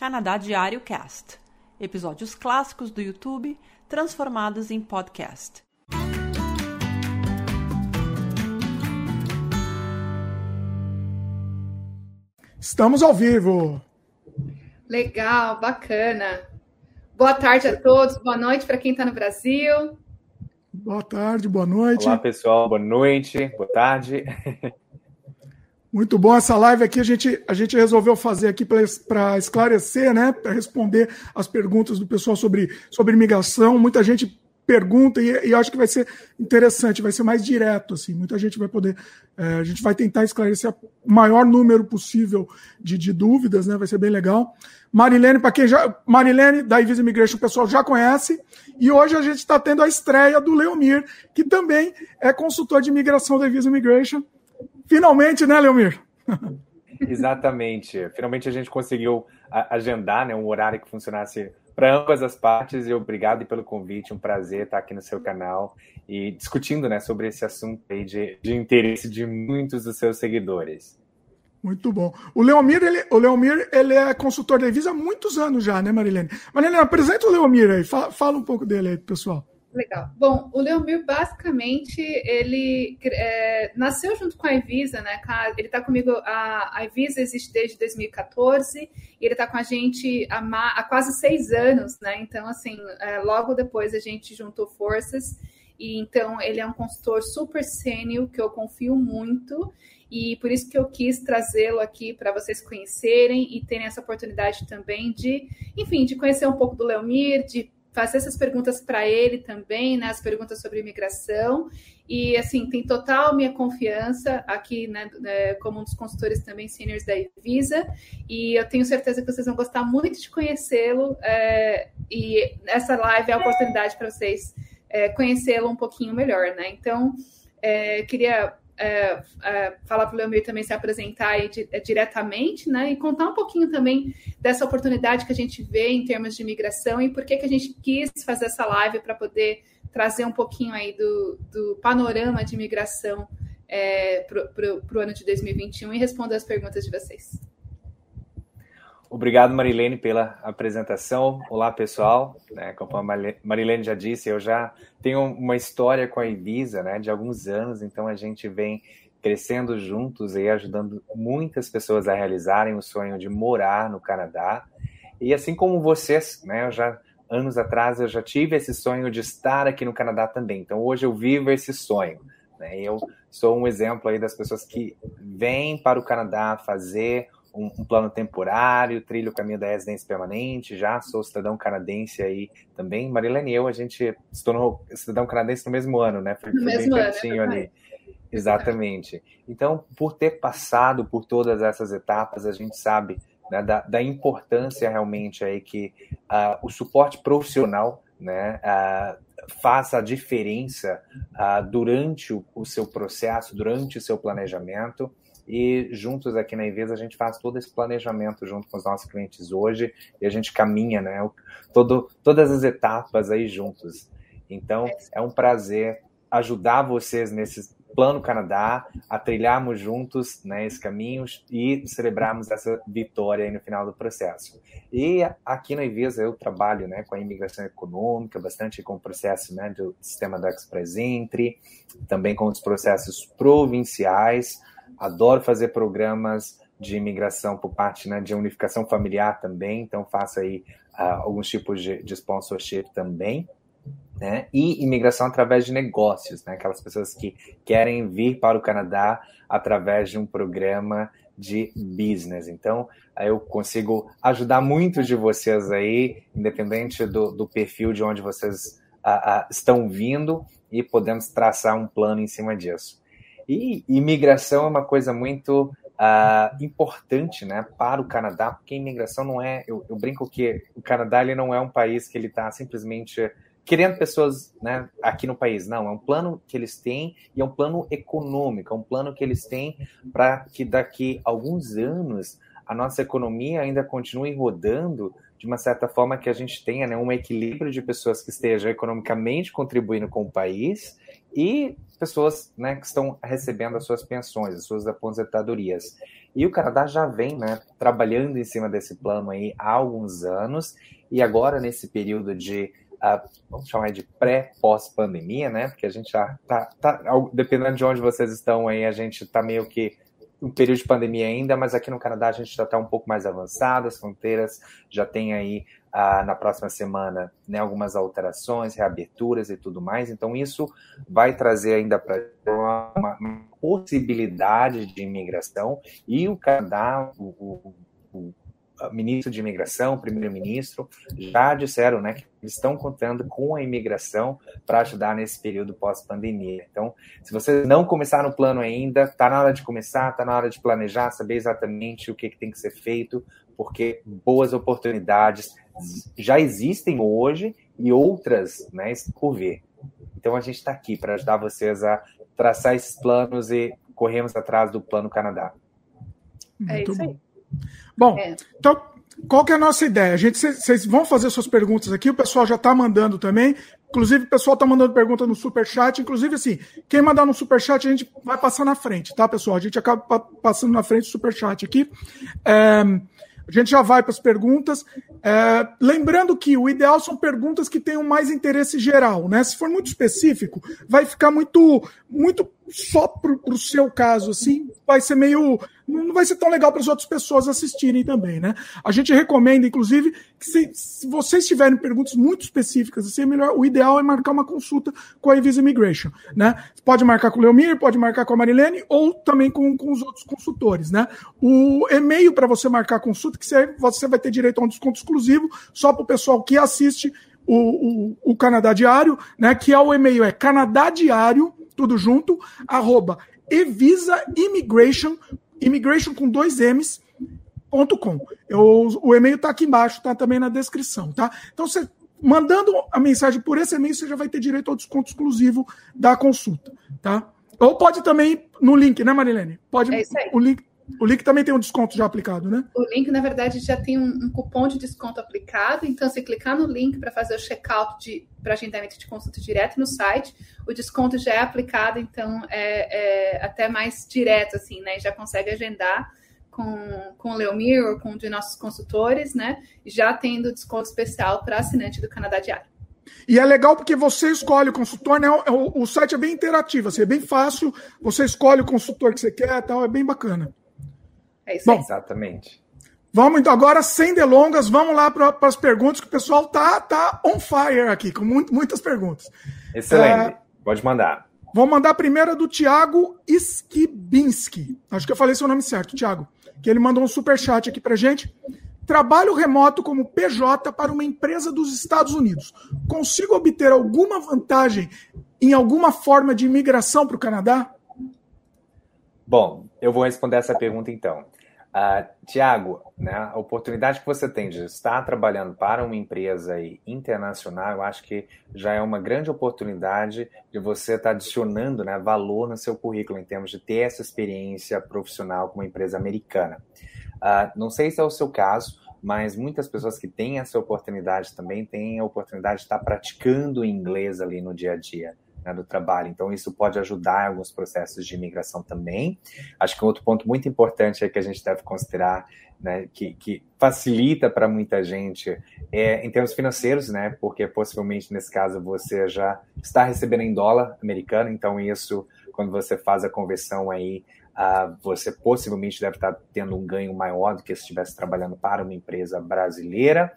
Canadá Diário Cast. Episódios clássicos do YouTube transformados em podcast. Estamos ao vivo. Legal, bacana. Boa tarde a todos, boa noite para quem está no Brasil. Boa tarde, boa noite. Olá, pessoal, boa noite, boa tarde. Muito bom essa live aqui. A gente, a gente resolveu fazer aqui para esclarecer, né? Para responder as perguntas do pessoal sobre, sobre imigração. Muita gente pergunta e, e acho que vai ser interessante, vai ser mais direto, assim. Muita gente vai poder. É, a gente vai tentar esclarecer o maior número possível de, de dúvidas, né? Vai ser bem legal. Marilene, para quem já. Marilene, da Ivisa Immigration, o pessoal já conhece. E hoje a gente está tendo a estreia do Leomir, que também é consultor de imigração da Ivisa Immigration. Finalmente, né, Leomir? Exatamente. Finalmente a gente conseguiu agendar né, um horário que funcionasse para ambas as partes e obrigado pelo convite, um prazer estar aqui no seu canal e discutindo né, sobre esse assunto aí de, de interesse de muitos dos seus seguidores. Muito bom. O Leomir, ele, o Leomir, ele é consultor da Evisa há muitos anos já, né, Marilene? Marilene, apresenta o Leomir aí, fala, fala um pouco dele aí, pessoal. Legal. Bom, o Leomir, basicamente, ele é, nasceu junto com a Evisa, né? Ele está comigo, a, a Evisa existe desde 2014 e ele está com a gente há, há, quase seis anos, né? Então, assim, é, logo depois a gente juntou forças e então ele é um consultor super sênior que eu confio muito e por isso que eu quis trazê-lo aqui para vocês conhecerem e terem essa oportunidade também de, enfim, de conhecer um pouco do Leomir, de fazer essas perguntas para ele também, né, as perguntas sobre imigração. E, assim, tem total minha confiança aqui, né, né, como um dos consultores também seniors da Visa. E eu tenho certeza que vocês vão gostar muito de conhecê-lo. É, e essa live é a oportunidade para vocês é, conhecê-lo um pouquinho melhor, né? Então, é, queria é, é, falar para o Leomir também se apresentar é, diretamente, né? E contar um pouquinho também dessa oportunidade que a gente vê em termos de imigração e por que, que a gente quis fazer essa live para poder trazer um pouquinho aí do, do panorama de imigração é, para o ano de 2021 e responder as perguntas de vocês. Obrigado, Marilene, pela apresentação. Olá, pessoal. Né, como a Marilene já disse, eu já tenho uma história com a Ibiza né, de alguns anos, então a gente vem crescendo juntos e ajudando muitas pessoas a realizarem o sonho de morar no Canadá. E assim como vocês, né, eu já anos atrás eu já tive esse sonho de estar aqui no Canadá também. Então hoje eu vivo esse sonho. Né? Eu sou um exemplo aí das pessoas que vêm para o Canadá fazer um, um, plano temporário, trilho o caminho da residência permanente, já sou cidadão canadense aí também. Marilene e eu, a gente se tornou cidadão canadense no mesmo ano, né? Foi, no foi mesmo bem pertinho ano, ali. Exatamente. Então, por ter passado por todas essas etapas, a gente sabe né, da, da, importância realmente aí que uh, o suporte profissional né, uh, faça a diferença uh, durante o, o, seu processo, durante o seu planejamento e juntos aqui na Invesa a gente faz todo esse planejamento junto com os nossos clientes hoje e a gente caminha, né, todo, todas as etapas aí juntos. Então é um prazer ajudar vocês nesse plano Canadá a trilharmos juntos né, esse caminho e celebrarmos essa vitória aí no final do processo. E aqui na Invesa eu trabalho né, com a imigração econômica, bastante com o processo né, do sistema do Express Entry, também com os processos provinciais, adoro fazer programas de imigração por parte né, de unificação familiar também, então faço aí uh, alguns tipos de, de sponsorship também. Né? E imigração através de negócios, né? aquelas pessoas que querem vir para o Canadá através de um programa de business. Então, eu consigo ajudar muitos de vocês aí, independente do, do perfil de onde vocês uh, uh, estão vindo, e podemos traçar um plano em cima disso. E imigração é uma coisa muito uh, importante né, para o Canadá, porque imigração não é. Eu, eu, brinco que o Canadá ele não é um país que ele está simplesmente querendo pessoas né, aqui no país. Não, é um plano que eles têm e é um plano econômico, é um plano que eles têm para que daqui a alguns anos a nossa economia ainda continue rodando de uma certa forma que a gente tenha né, um equilíbrio de pessoas que estejam economicamente contribuindo com o país e pessoas né, que estão recebendo as suas pensões, as suas aposentadorias. E o Canadá já vem né, trabalhando em cima desse plano aí há alguns anos, e agora nesse período de, uh, vamos chamar de pré-pós-pandemia, né? Porque a gente já tá, tá, dependendo de onde vocês estão aí, a gente está meio que um período de pandemia ainda, mas aqui no Canadá a gente já está um pouco mais avançado, as fronteiras já tem aí ah, na próxima semana né, algumas alterações, reaberturas e tudo mais. Então isso vai trazer ainda para uma, uma, possibilidade de imigração e o Canadá, o, o, o ministro de imigração, primeiro-ministro, já disseram né, que estão contando com a imigração para ajudar nesse período pós-pandemia. Então, se você não começar no plano ainda, está na hora de começar, está na hora de planejar, saber exatamente o que, que tem que ser feito, porque boas oportunidades já existem hoje e outras né, por. Então, a gente está aqui para ajudar vocês a traçar esses planos e corremos atrás do Plano Canadá. É Muito isso aí. Bom. Bom, é. então, qual que é a nossa ideia? A gente, vocês vão fazer suas perguntas aqui, o pessoal já está mandando também. Inclusive, o pessoal está mandando pergunta no superchat. Inclusive, assim, quem mandar no superchat, a gente vai passar na frente, tá, pessoal? A gente acaba passando na frente do superchat aqui. É, a gente já vai para as perguntas. É, lembrando que o ideal são perguntas que tenham mais interesse geral, né? Se for muito específico, vai ficar muito, muito só para o seu caso, assim, vai ser meio. Não vai ser tão legal para as outras pessoas assistirem também, né? A gente recomenda, inclusive, que se, se vocês tiverem perguntas muito específicas, assim, é melhor, o ideal é marcar uma consulta com a Invisa Immigration, né? Pode marcar com o Leomir, pode marcar com a Marilene ou também com, com os outros consultores, né? O e-mail para você marcar consulta, que você, você vai ter direito a um desconto exclusivo só para o pessoal que assiste o, o, o Canadá Diário, né? Que é o e-mail é canadadiário tudo junto, arroba Evisa Immigration, immigration com dois M's, ponto com. Eu, o e-mail está aqui embaixo, está também na descrição, tá? Então, você mandando a mensagem por esse e-mail, você já vai ter direito ao desconto exclusivo da consulta, tá? Ou pode também no link, né, Marilene? Pode, é. O link, o link também tem um desconto já aplicado, né? O link, na verdade, já tem um, um cupom de desconto aplicado. Então, se clicar no link para fazer o checkout para agendamento de consulta direto no site, o desconto já é aplicado, então é, é até mais direto, assim, né? Já consegue agendar com, com o Leomir ou com um de nossos consultores, né? Já tendo desconto especial para assinante do Canadá Diário. E é legal porque você escolhe o consultor, né? O, o, site é bem interativo, assim, é bem fácil. Você escolhe o consultor que você quer, tal, é bem bacana. É isso Bom, aí. Exatamente. Vamos então agora, sem delongas, vamos lá para as perguntas, que o pessoal tá, tá on fire aqui, com muito, muitas perguntas. Excelente. É, Pode mandar. Vou mandar a primeira do Thiago Skibinski. Acho que eu falei seu nome certo, Thiago. Que ele mandou um super chat aqui para gente. Trabalho remoto como PJ para uma empresa dos Estados Unidos. Consigo obter alguma vantagem em alguma forma de imigração para o Canadá? Bom, eu vou responder essa pergunta então. Uh, Tiago, né, a oportunidade que você tem de estar trabalhando para uma empresa internacional, eu acho que já é uma grande oportunidade de você estar adicionando né, valor no seu currículo em termos de ter essa experiência profissional com uma empresa americana. Uh, não sei se é o seu caso, mas muitas pessoas que têm essa oportunidade também têm a oportunidade de estar praticando inglês ali no dia a dia né, do trabalho. Então, isso pode ajudar alguns processos de imigração também. Acho que um outro ponto muito importante é que a gente deve considerar, né, que, que facilita para muita gente, é em termos financeiros, né, porque possivelmente nesse caso você já está recebendo em dólar americano, então isso, quando você faz a conversão aí, uh, você possivelmente deve estar tendo um ganho maior do que se estivesse trabalhando para uma empresa brasileira.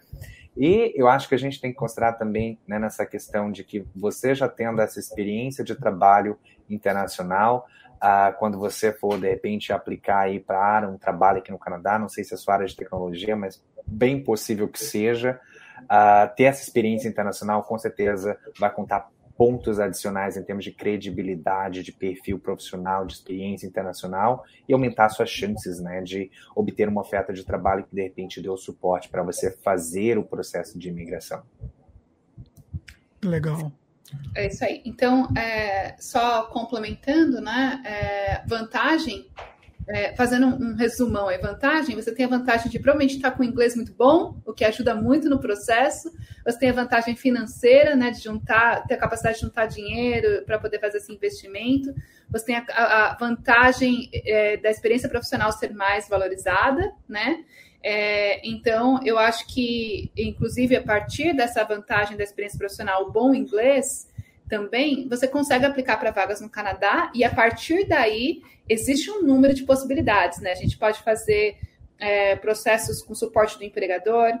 E eu acho que a gente tem que considerar também né, nessa questão de que você já tendo essa experiência de trabalho internacional, ah, quando você for de repente aplicar aí para um trabalho aqui no Canadá, não sei se é sua área de tecnologia, mas bem possível que seja, ah, ter essa experiência internacional com certeza vai contar pontos adicionais em termos de credibilidade, de perfil profissional, de experiência internacional e aumentar suas chances né, de obter uma oferta de trabalho que de repente dê o suporte para você fazer o processo de imigração. Legal. É isso aí. Então, é, só complementando, né? É, vantagem é, fazendo um, um resumão aí, vantagem, você tem a vantagem de provavelmente estar com o inglês muito bom, o que ajuda muito no processo. Você tem a vantagem financeira, né, de juntar, ter a capacidade de juntar dinheiro para poder fazer esse investimento. Você tem a, a vantagem é, da experiência profissional ser mais valorizada, né? É, então, eu acho que, inclusive, a partir dessa vantagem da experiência profissional, o bom inglês, também, você consegue aplicar para vagas no Canadá e a partir daí existe um número de possibilidades, né? A gente pode fazer é, processos com suporte do empregador.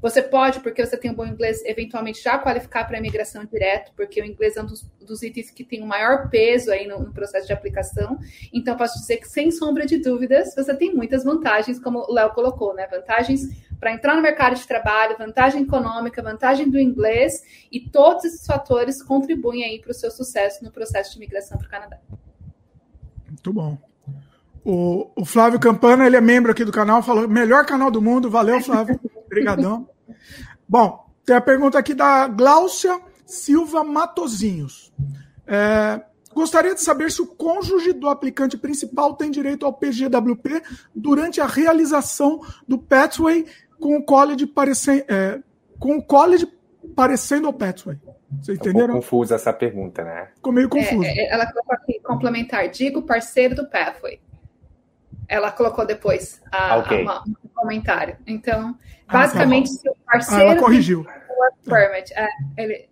Você pode, porque você tem um bom inglês, eventualmente já qualificar para a imigração direto, porque o inglês é um dos, dos itens que tem o maior peso aí no, no, processo de aplicação. Então, posso dizer que, sem sombra de dúvidas, você tem muitas vantagens, como o Léo colocou, né? Vantagens para entrar no mercado de trabalho, vantagem econômica, vantagem do inglês, e todos esses fatores contribuem aí para o seu sucesso no processo de imigração para o Canadá. Muito bom. O, o, Flávio Campana, ele é membro aqui do canal, falou, melhor canal do mundo, valeu, Flávio, obrigadão. Bom, tem a pergunta aqui da Gláucia Silva Matozinhos. É, gostaria de saber se o cônjuge do aplicante principal tem direito ao PGWP durante a realização do Pathway com o college, parecendo, é, com o college parecendo ao Pathway. Você entendeu? Um confusa essa pergunta, né? Ficou meio confuso. É, é, ela colocou aqui, complementar, digo parceiro do Pathway. Ela colocou depois a, okay. a, um comentário. Então, ah, basicamente, ah, se o parceiro. Ah, ela corrigiu. Permit, é, ele,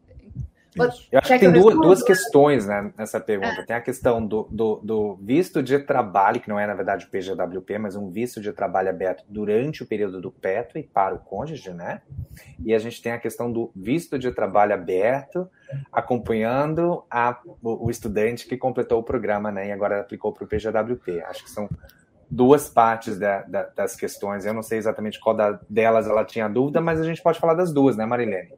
eu acho que tem duas, duas questões né, nessa pergunta. É. Tem a questão do, do, do, visto de trabalho, que não é, na verdade, o PGWP, mas um visto de trabalho aberto durante o período do PETO e para o cônjuge, né? E a gente tem a questão do visto de trabalho aberto, acompanhando a, o, o estudante que completou o programa, né? E agora aplicou para o PGWP. Acho que são duas partes da, da, das questões. Eu não sei exatamente qual da, delas ela tinha dúvida, mas a gente pode falar das duas, né, Marilene?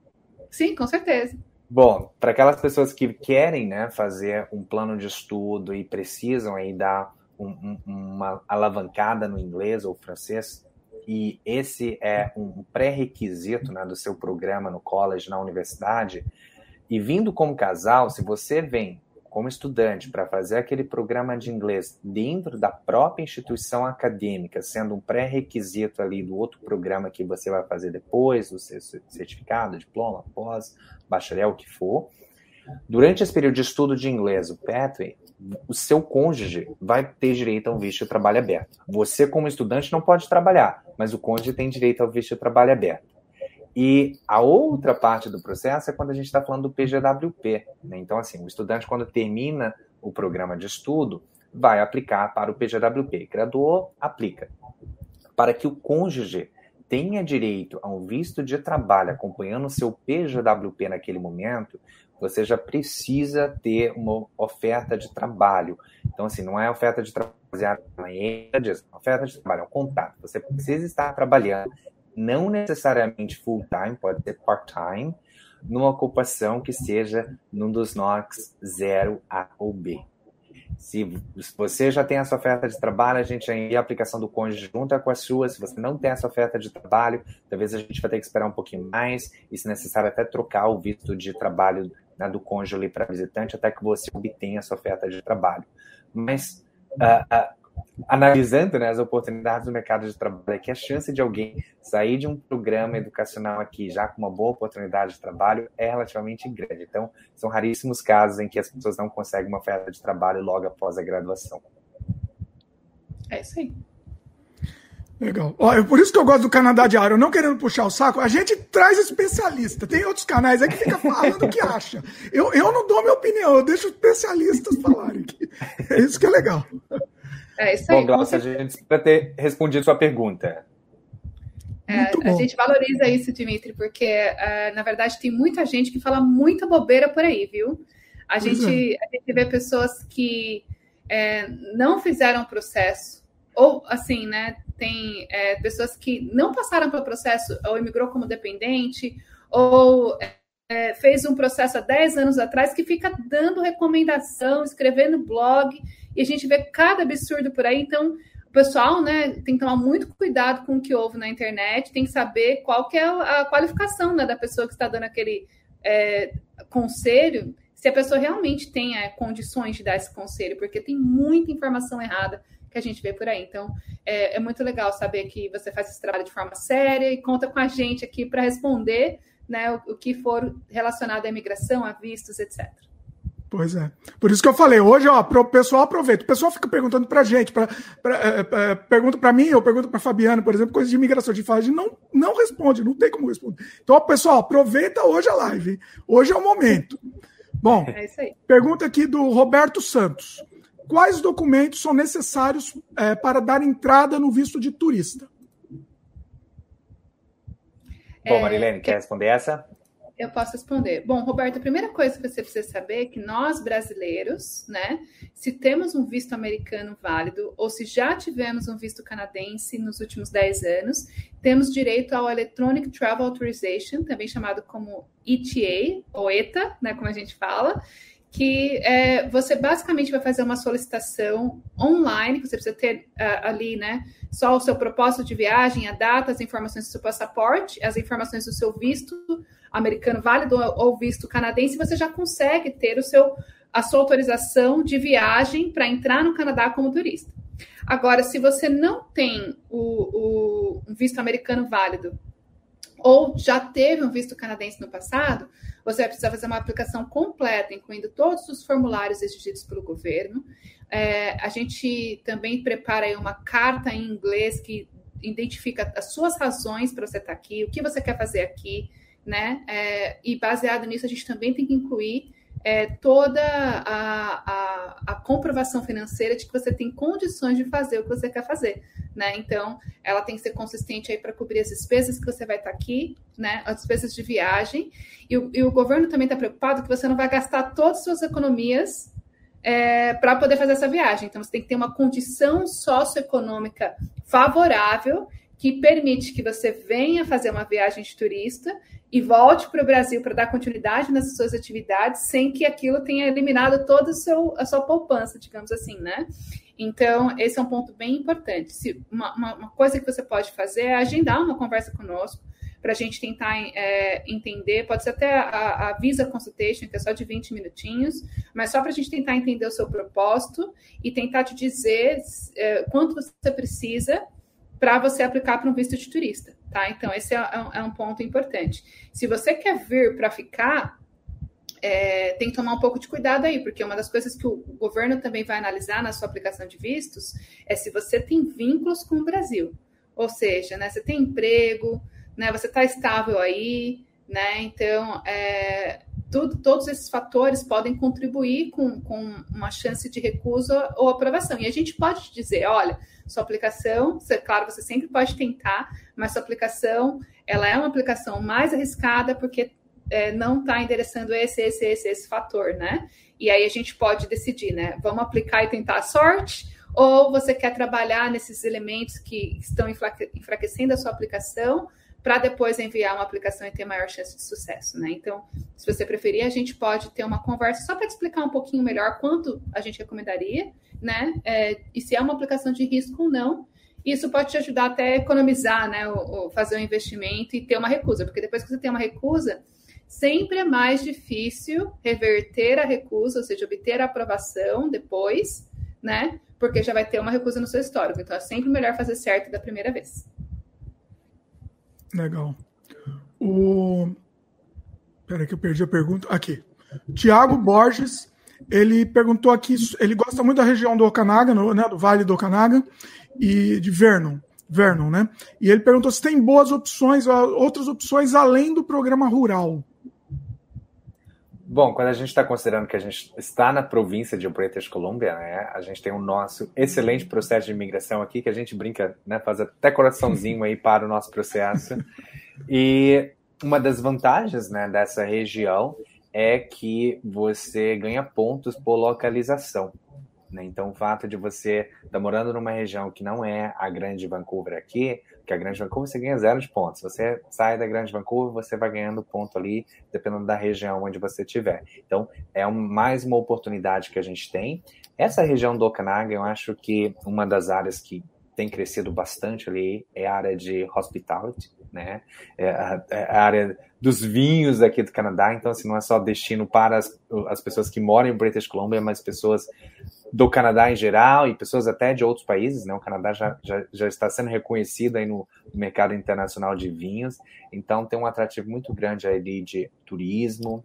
Sim, com certeza. Bom, para aquelas pessoas que querem né, fazer um plano de estudo e precisam aí dar um, um, uma alavancada no inglês ou francês, e esse é um pré-requisito né, do seu programa no college, na universidade, e vindo como casal, se você vem como estudante para fazer aquele programa de inglês dentro da própria instituição acadêmica, sendo um pré-requisito ali do outro programa que você vai fazer depois, o seu certificado, diploma, pós, bacharel, o que for. Durante esse período de estudo de inglês, o Pathway, o seu cônjuge vai ter direito a um visto de trabalho aberto. Você, como estudante, não pode trabalhar, mas o cônjuge tem direito ao visto de trabalho aberto. E a outra parte do processo é quando a gente está falando do PGWP. Né? Então, assim, o estudante, quando termina o programa de estudo, vai aplicar para o PGWP. Graduou, aplica. Para que o cônjuge tenha direito a um visto de trabalho acompanhando o seu PGWP naquele momento, você já precisa ter uma oferta de trabalho. Então, assim, não é oferta de trabalho em oferta de trabalho, é um contato. Você precisa estar trabalhando, não necessariamente full time, pode ser part-time, numa ocupação que seja num dos NOCs 0 A ou B. Se você já tem essa oferta de trabalho, a gente envia a aplicação do cônjuge junto com a sua. Se você não tem essa oferta de trabalho, talvez a gente vai ter que esperar um pouquinho mais e, se necessário, até trocar o visto de trabalho né, do cônjuge para visitante até que você obtenha essa oferta de trabalho. Mas uh, uh, analisando né, as oportunidades do mercado de trabalho, é que a chance de alguém sair de um programa educacional aqui já com uma boa oportunidade de trabalho é relativamente grande. Então, são raríssimos casos em que as pessoas não conseguem uma oferta de trabalho logo após a graduação. É isso aí. Legal. Ó, é por isso que eu gosto do Canadá Diário. Não querendo puxar o saco, a gente traz especialista. Tem outros canais aí que fica falando o que acha. Eu, eu não dou minha opinião, eu deixo especialistas falarem. É isso que é legal. É isso aí. Bom, Glaucia, a gente espera ter respondido sua pergunta. É, a gente valoriza isso, Dimitri, porque, uh, na verdade, tem muita gente que fala muita bobeira por aí, viu? A, gente, é. a gente vê pessoas que é, não fizeram o processo, ou, assim, né, tem é, pessoas que não passaram pelo processo, ou imigrou como dependente, ou é, fez um processo há 10 anos atrás, que fica dando recomendação, escrevendo blog, e a gente vê cada absurdo por aí. Então, o pessoal né, tem que tomar muito cuidado com o que houve na internet, tem que saber qual que é a qualificação né, da pessoa que está dando aquele é, conselho, se a pessoa realmente tem é, condições de dar esse conselho, porque tem muita informação errada que a gente vê por aí. Então, é, é muito legal saber que você faz esse trabalho de forma séria e conta com a gente aqui para responder né, o, o que for relacionado à imigração, a vistos, etc. Pois é. Por isso que eu falei, hoje, ó, o pessoal aproveita. O pessoal fica perguntando pra gente, pra, pra, é, é, pergunta pra mim, eu pergunto pra Fabiana, por exemplo, coisas de imigração. De fala, a gente não, não responde, não tem como responder. Então, ó, pessoal, aproveita hoje a live. Hoje é o momento. Bom, é pergunta aqui do Roberto Santos. Quais documentos são necessários é, para dar entrada no visto de turista? Bom, Marilene, quer responder essa? Eu posso responder. Bom, Roberto, a primeira coisa que você precisa saber é que nós brasileiros, né, se temos um visto americano válido ou se já tivemos um visto canadense nos últimos 10 anos, temos direito ao Electronic Travel Authorization, também chamado como ETA, ou ETA, né, como a gente fala, que é, você basicamente vai fazer uma solicitação online, que você precisa ter uh, ali, né, só o seu propósito de viagem, a data, as informações do seu passaporte, as informações do seu visto, americano válido ou visto canadense, você já consegue ter o seu, a sua autorização de viagem para entrar no Canadá como turista. Agora, se você não tem o, o visto americano válido ou já teve um visto canadense no passado, você vai precisar fazer uma aplicação completa, incluindo todos os formulários exigidos pelo governo. É, a gente também prepara uma carta em inglês que identifica as suas razões para você estar aqui, o que você quer fazer aqui, né? É, e baseado nisso, a gente também tem que incluir é, toda a, a, a, comprovação financeira de que você tem condições de fazer o que você quer fazer, né? Então, ela tem que ser consistente aí para cobrir as despesas que você vai estar aqui, né? As despesas de viagem. E o, e o governo também está preocupado que você não vai gastar todas as suas economias é, para poder fazer essa viagem. Então, você tem que ter uma condição socioeconômica favorável que permite que você venha fazer uma viagem de turista e volte para o Brasil para dar continuidade nas suas atividades sem que aquilo tenha eliminado toda a sua poupança, digamos assim, né? Então, esse é um ponto bem importante. Se, uma, uma, uma coisa que você pode fazer é agendar uma conversa conosco para a gente tentar é, entender, pode ser até a, a, Visa Consultation, que é só de 20 minutinhos, mas só para a gente tentar entender o seu propósito e tentar te dizer é, quanto você precisa para você aplicar para um visto de turista, tá? Então, esse é, é, um, é um ponto importante. Se você quer vir para ficar, é, tem que tomar um pouco de cuidado aí, porque uma das coisas que o governo também vai analisar na sua aplicação de vistos é se você tem vínculos com o Brasil. Ou seja, né, você tem emprego, né, você está estável aí, né? Então, é, tudo, todos esses fatores podem contribuir com, com uma chance de recuso ou aprovação. E a gente pode dizer, olha, sua aplicação, você, claro, você sempre pode tentar, mas sua aplicação, ela é uma aplicação mais arriscada porque é, não está endereçando esse, esse, esse, esse fator, né? E aí a gente pode decidir, né? Vamos aplicar e tentar a sorte, ou você quer trabalhar nesses elementos que estão enfraquecendo a sua aplicação para depois enviar uma aplicação e ter maior chance de sucesso, né? Então, se você preferir, a gente pode ter uma conversa só para explicar um pouquinho melhor quanto a gente recomendaria, né? É, e se é uma aplicação de risco ou não. Isso pode te ajudar até a economizar, né? O, o fazer um investimento e ter uma recusa, porque depois que você tem uma recusa, sempre é mais difícil reverter a recusa, ou seja, obter a aprovação depois, né? Porque já vai ter uma recusa no seu histórico. Então, é sempre melhor fazer certo da primeira vez. Legal. O... Peraí que eu perdi a pergunta. Aqui. Tiago Borges, ele perguntou aqui, ele gosta muito da região do Okanaga, no, né, do Vale do Okanaga e de Vernon, Vernon, né? E ele perguntou se tem boas opções, outras opções além do programa rural. Bom, quando a gente está considerando que a gente está na província de British Columbia, né, a gente tem o nosso excelente processo de imigração aqui, que a gente brinca, né, faz até coraçãozinho aí para o nosso processo. E uma das vantagens né, dessa região é que você ganha pontos por localização. Né? Então, o fato de você estar tá morando numa região que não é a grande Vancouver aqui, que a Grande Vancouver você ganha zero de pontos. Você sai da Grande Vancouver, você vai ganhando ponto ali, dependendo da região onde você estiver. Então, é um, mais uma oportunidade que a gente tem. Essa região do Okanagan, eu acho que uma das áreas que tem crescido bastante ali é a área de hospitality, né? É a, é a, área dos vinhos aqui do Canadá. Então, assim, não é só destino para as, as pessoas que moram em British Columbia, mas pessoas do Canadá em geral e pessoas até de outros países, né? O Canadá já, já, já está sendo reconhecido aí no, mercado internacional de vinhos, então tem um atrativo muito grande ali de turismo,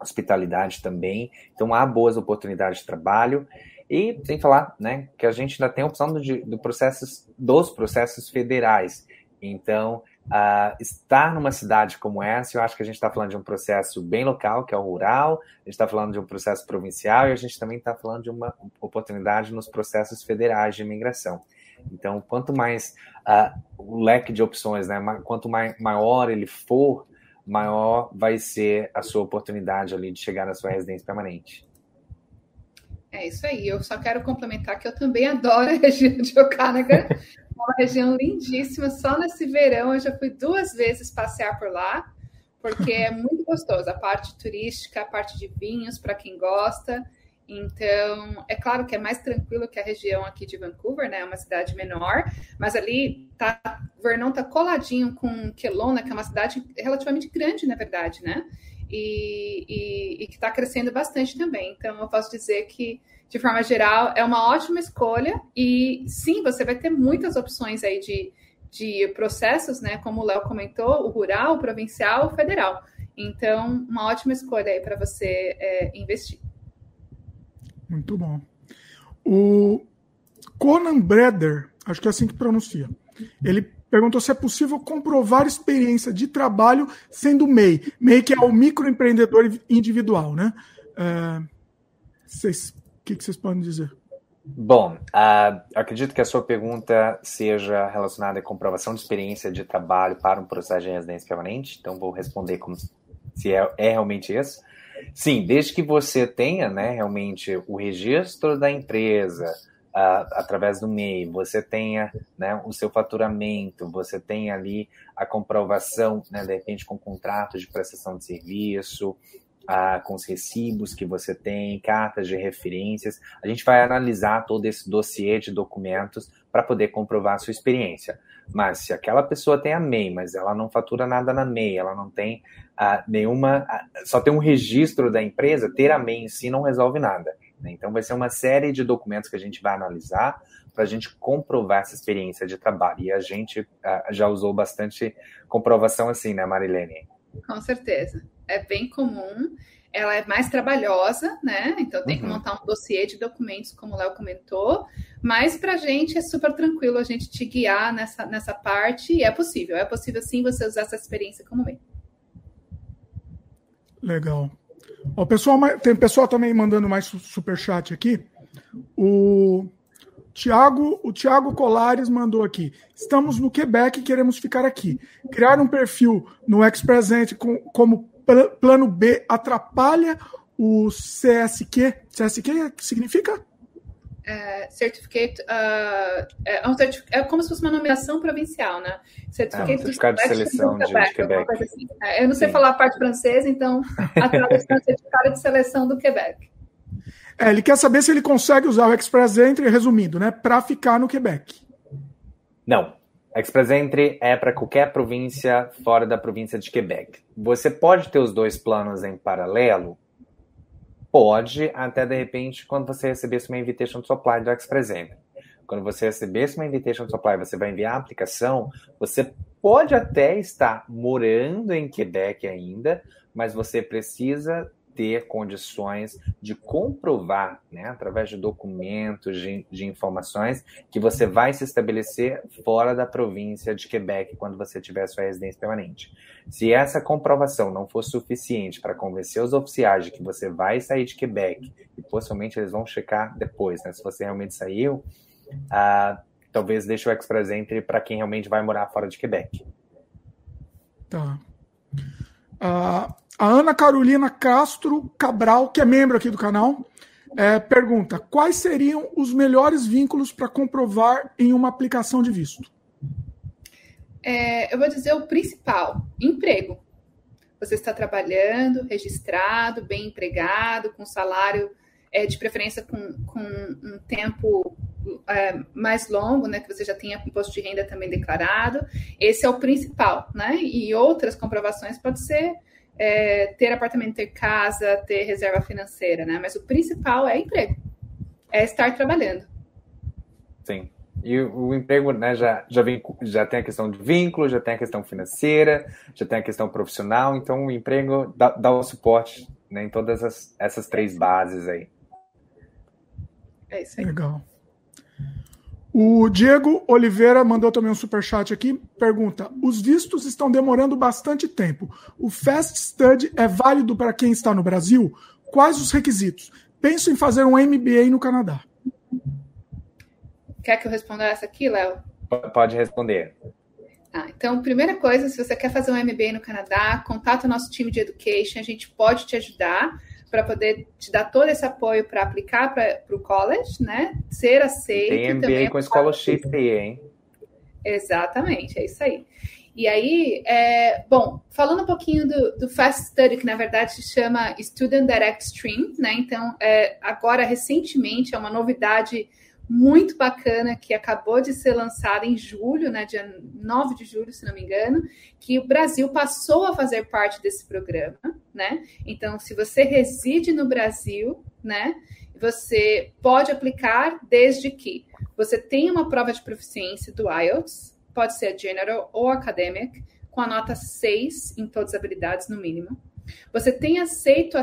hospitalidade também, então há boas oportunidades de trabalho. E sem falar, né, que a gente ainda tem a opção do, do processos, dos processos federais, então Uh, estar numa cidade como essa, eu acho que a gente está falando de um processo bem local, que é o rural, a gente está falando de um processo provincial e a gente também está falando de uma oportunidade nos processos federais de imigração. Então, quanto mais uh, o leque de opções, né, quanto maior ele for, maior vai ser a sua oportunidade ali de chegar na sua residência permanente. É isso aí. Eu só quero complementar que eu também adoro a região de Okanagan. uma região lindíssima. Só nesse verão eu já fui duas vezes passear por lá, porque é muito gostoso. A parte turística, a parte de vinhos, para quem gosta. Então, é claro que é mais tranquilo que a região aqui de Vancouver, né? É uma cidade menor, mas ali tá, Vernon tá coladinho com Kelowna, que é uma cidade relativamente grande, na verdade, né? E, e, e que está crescendo bastante também. Então, eu posso dizer que de forma geral, é uma ótima escolha. E sim, você vai ter muitas opções aí de, de processos, né? Como o Léo comentou, o rural, o provincial, o federal. Então, uma ótima escolha aí para você é, investir. Muito bom. O Conan Breder, acho que é assim que pronuncia, ele perguntou se é possível comprovar experiência de trabalho sendo MEI. MEI que é o microempreendedor individual, né? É, vocês o que, que vocês podem dizer? Bom, uh, acredito que a sua pergunta seja relacionada à comprovação de experiência de trabalho para um processo de residência permanente, então vou responder como se é, é realmente isso. Sim, desde que você tenha né, realmente o registro da empresa uh, através do MEI, você tenha né, o seu faturamento, você tenha ali a comprovação, né, de repente com contrato de prestação de serviço, ah, com os recibos que você tem, cartas de referências. A gente vai analisar todo esse dossiê de documentos para poder comprovar a sua experiência. Mas se aquela pessoa tem a MEI, mas ela não fatura nada na MEI, ela não tem ah, nenhuma. Ah, só tem um registro da empresa, ter a MEI em si não resolve nada. Né? Então vai ser uma série de documentos que a gente vai analisar para a gente comprovar essa experiência de trabalho. E a gente ah, já usou bastante comprovação assim, né, Marilene? Com certeza é bem comum. Ela é mais trabalhosa, né? Então tem que uhum. montar um dossiê de documentos, como o Léo comentou. Mas para a gente é super tranquilo a gente te guiar nessa, nessa parte e é possível. É possível sim você usar essa experiência como meio. Legal. O pessoal, tem pessoal também mandando mais super chat aqui. O Tiago, o Tiago Colares mandou aqui. Estamos no Quebec e queremos ficar aqui. Criar um perfil no Expresente com, como plano B atrapalha o CSQ. CSQ significa? É, certificate, uh, é, um certific... é como se fosse uma nomeação provincial, né? Certificate, é, um certificado de seleção de, Quebec. De Quebec. Assim. É, eu não sei Sim. falar a parte francesa, então a tradução é certificado de seleção do Quebec. É, ele quer saber se ele consegue usar o Express Entry, resumindo, né, para ficar no Quebec. Não, Express Entry é para qualquer província fora da província de Quebec. Você pode ter os dois planos em paralelo? Pode, até de repente, quando você recebesse uma invitation to apply do Express Entry. Quando você recebesse uma invitation to apply, você vai enviar a aplicação, você pode até estar morando em Quebec ainda, mas você precisa ter condições de comprovar, né, através de documentos, de, de, informações, que você vai se estabelecer fora da província de Quebec quando você tiver sua residência permanente. Se essa comprovação não for suficiente para convencer os oficiais de que você vai sair de Quebec, e possivelmente eles vão checar depois, né, se você realmente saiu, uh, talvez deixe o Express Entry para quem realmente vai morar fora de Quebec. Tá. Uh, a Ana Carolina Castro Cabral, que é membro aqui do canal, é, pergunta: quais seriam os melhores vínculos para comprovar em uma aplicação de visto? É, eu vou dizer o principal: emprego. Você está trabalhando, registrado, bem empregado, com salário é, de preferência com, com um tempo é, mais longo, né, que você já tenha imposto de renda também declarado. Esse é o principal, né? E outras comprovações pode ser é, ter apartamento, ter casa, ter reserva financeira, né? Mas o principal é emprego. é estar trabalhando. Sim. E o, emprego né, já, já, vem, já tem a questão de vínculo, já tem a questão financeira, já tem a questão profissional, então o emprego dá, dá o suporte né, em todas as, essas três bases aí. É isso aí. Legal. O Diego Oliveira mandou também um super chat aqui. Pergunta: os vistos estão demorando bastante tempo. O Fast Study é válido para quem está no Brasil? Quais os requisitos? Penso em fazer um MBA no Canadá. Quer que eu responda essa aqui, Léo? Pode responder. Ah, então, primeira coisa, se você quer fazer um MBA no Canadá, contato o nosso time de education, a gente pode te ajudar para poder te dar todo esse apoio para aplicar para o college, né? Ser aceito. Tem MBA também com scholarship aí, hein? Exatamente, é isso aí. E aí, é, bom, falando um pouquinho do, do, Fast Study, que na verdade se chama Student Direct Stream, né? Então, é, agora, recentemente, é uma novidade muito bacana que acabou de ser lançada em julho, né, dia 9 de julho, se não me engano, que o Brasil passou a fazer parte desse programa, né? Então, se você reside no Brasil, né, você pode aplicar desde que você tenha uma prova de proficiência do IELTS, pode ser a General ou Academic, com a nota 6 em todas as habilidades no mínimo você tenha aceito, uh,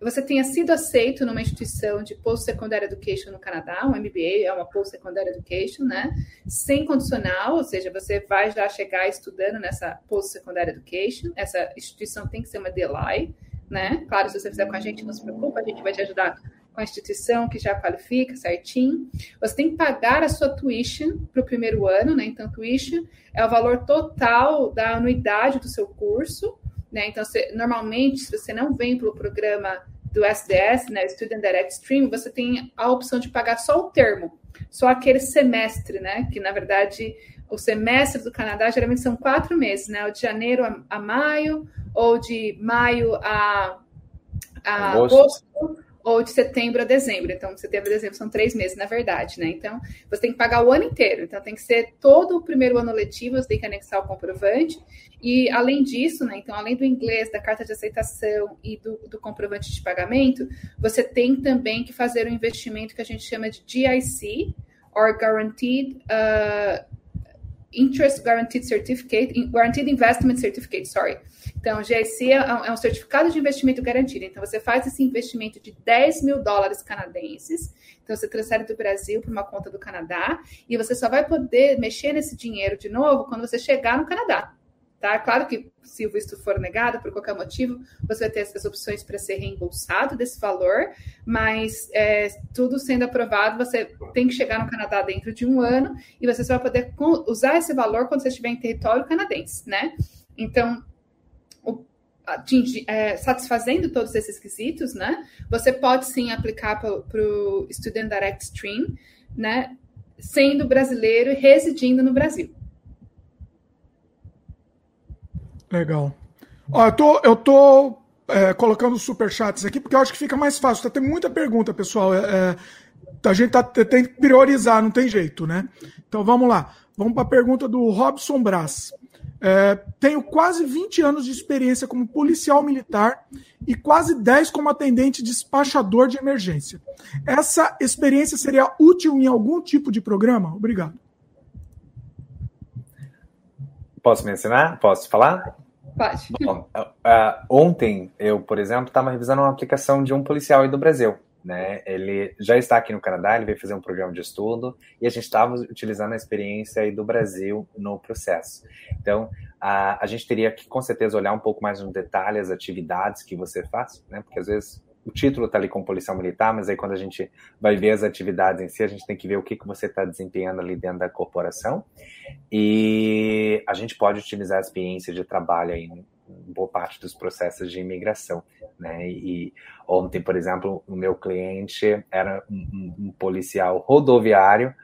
você tenha sido aceito numa instituição de post-secondary education no Canadá, um MBA é uma post-secondary education, né? Sem condicional, ou seja, você vai já chegar estudando nessa post-secondary education. Essa instituição tem que ser uma DLI, né? Claro, se você fizer com a gente, não se preocupa, a gente vai te ajudar com a instituição que já qualifica certinho. Você tem que pagar a sua tuition para o primeiro ano, né? Então, tuition é o valor total da anuidade do seu curso né? Então, você, normalmente, se você não vem pelo programa do SDS, né, Student Direct Stream, você tem a opção de pagar só o termo, só aquele semestre, né? Que na verdade o semestre do Canadá geralmente são quatro meses, né? O de janeiro a, a maio, ou de maio a, a agosto. agosto ou de setembro a dezembro. Então, setembro a dezembro são três meses, na verdade, né? Então, você tem que pagar o ano inteiro. Então, tem que ser todo o primeiro ano letivo, você tem que anexar o comprovante. E, além disso, né? Então, além do inglês, da carta de aceitação e do, do comprovante de pagamento, você tem também que fazer um investimento que a gente chama de GIC, or Guaranteed uh, Interest Guaranteed Certificate, Guaranteed Investment Certificate, sorry. Então, GIC é, é um certificado de investimento garantido. Então, você faz esse investimento de 10 mil dólares canadenses. Então, você transfere do Brasil para uma conta do Canadá e você só vai poder mexer nesse dinheiro de novo quando você chegar no Canadá. Tá? Claro que se o visto for negado por qualquer motivo, você vai ter as opções para ser reembolsado desse valor, mas é, tudo sendo aprovado, você tem que chegar no Canadá dentro de um ano e você só vai poder usar esse valor quando você estiver em território canadense, né? Então, atingir, é, satisfazendo todos esses quesitos, né? Você pode sim aplicar para o Student Direct Stream, né? Sendo brasileiro e residindo no Brasil. Legal. Ó, eu tô, eu tô é, colocando superchats aqui porque eu acho que fica mais fácil. Tá tem muita pergunta, pessoal. É, é, a gente tá, tem que priorizar, não tem jeito, né? Então vamos lá. Vamos para a pergunta do Robson Brás. É, tenho quase 20 anos de experiência como policial militar e quase 10 como atendente despachador de emergência. Essa experiência seria útil em algum tipo de programa? Obrigado. Posso mencionar? Posso falar? Pode. Bom, uh, ontem eu, por exemplo, estava revisando uma aplicação de um policial aí do Brasil. Né? Ele já está aqui no Canadá, ele veio fazer um programa de estudo e a gente estava utilizando a experiência do Brasil no processo. Então, a, a gente teria que, com certeza, olhar um pouco mais no detalhe as atividades que você faz, né? Porque às vezes o título está ali como policial militar, mas aí quando a gente vai ver as atividades em si, a gente tem que ver o que, que você está desempenhando ali dentro da corporação. E a gente pode utilizar a experiência de trabalho aí boa parte dos processos de imigração, né? E ontem, por exemplo, o meu cliente era um, um policial rodoviário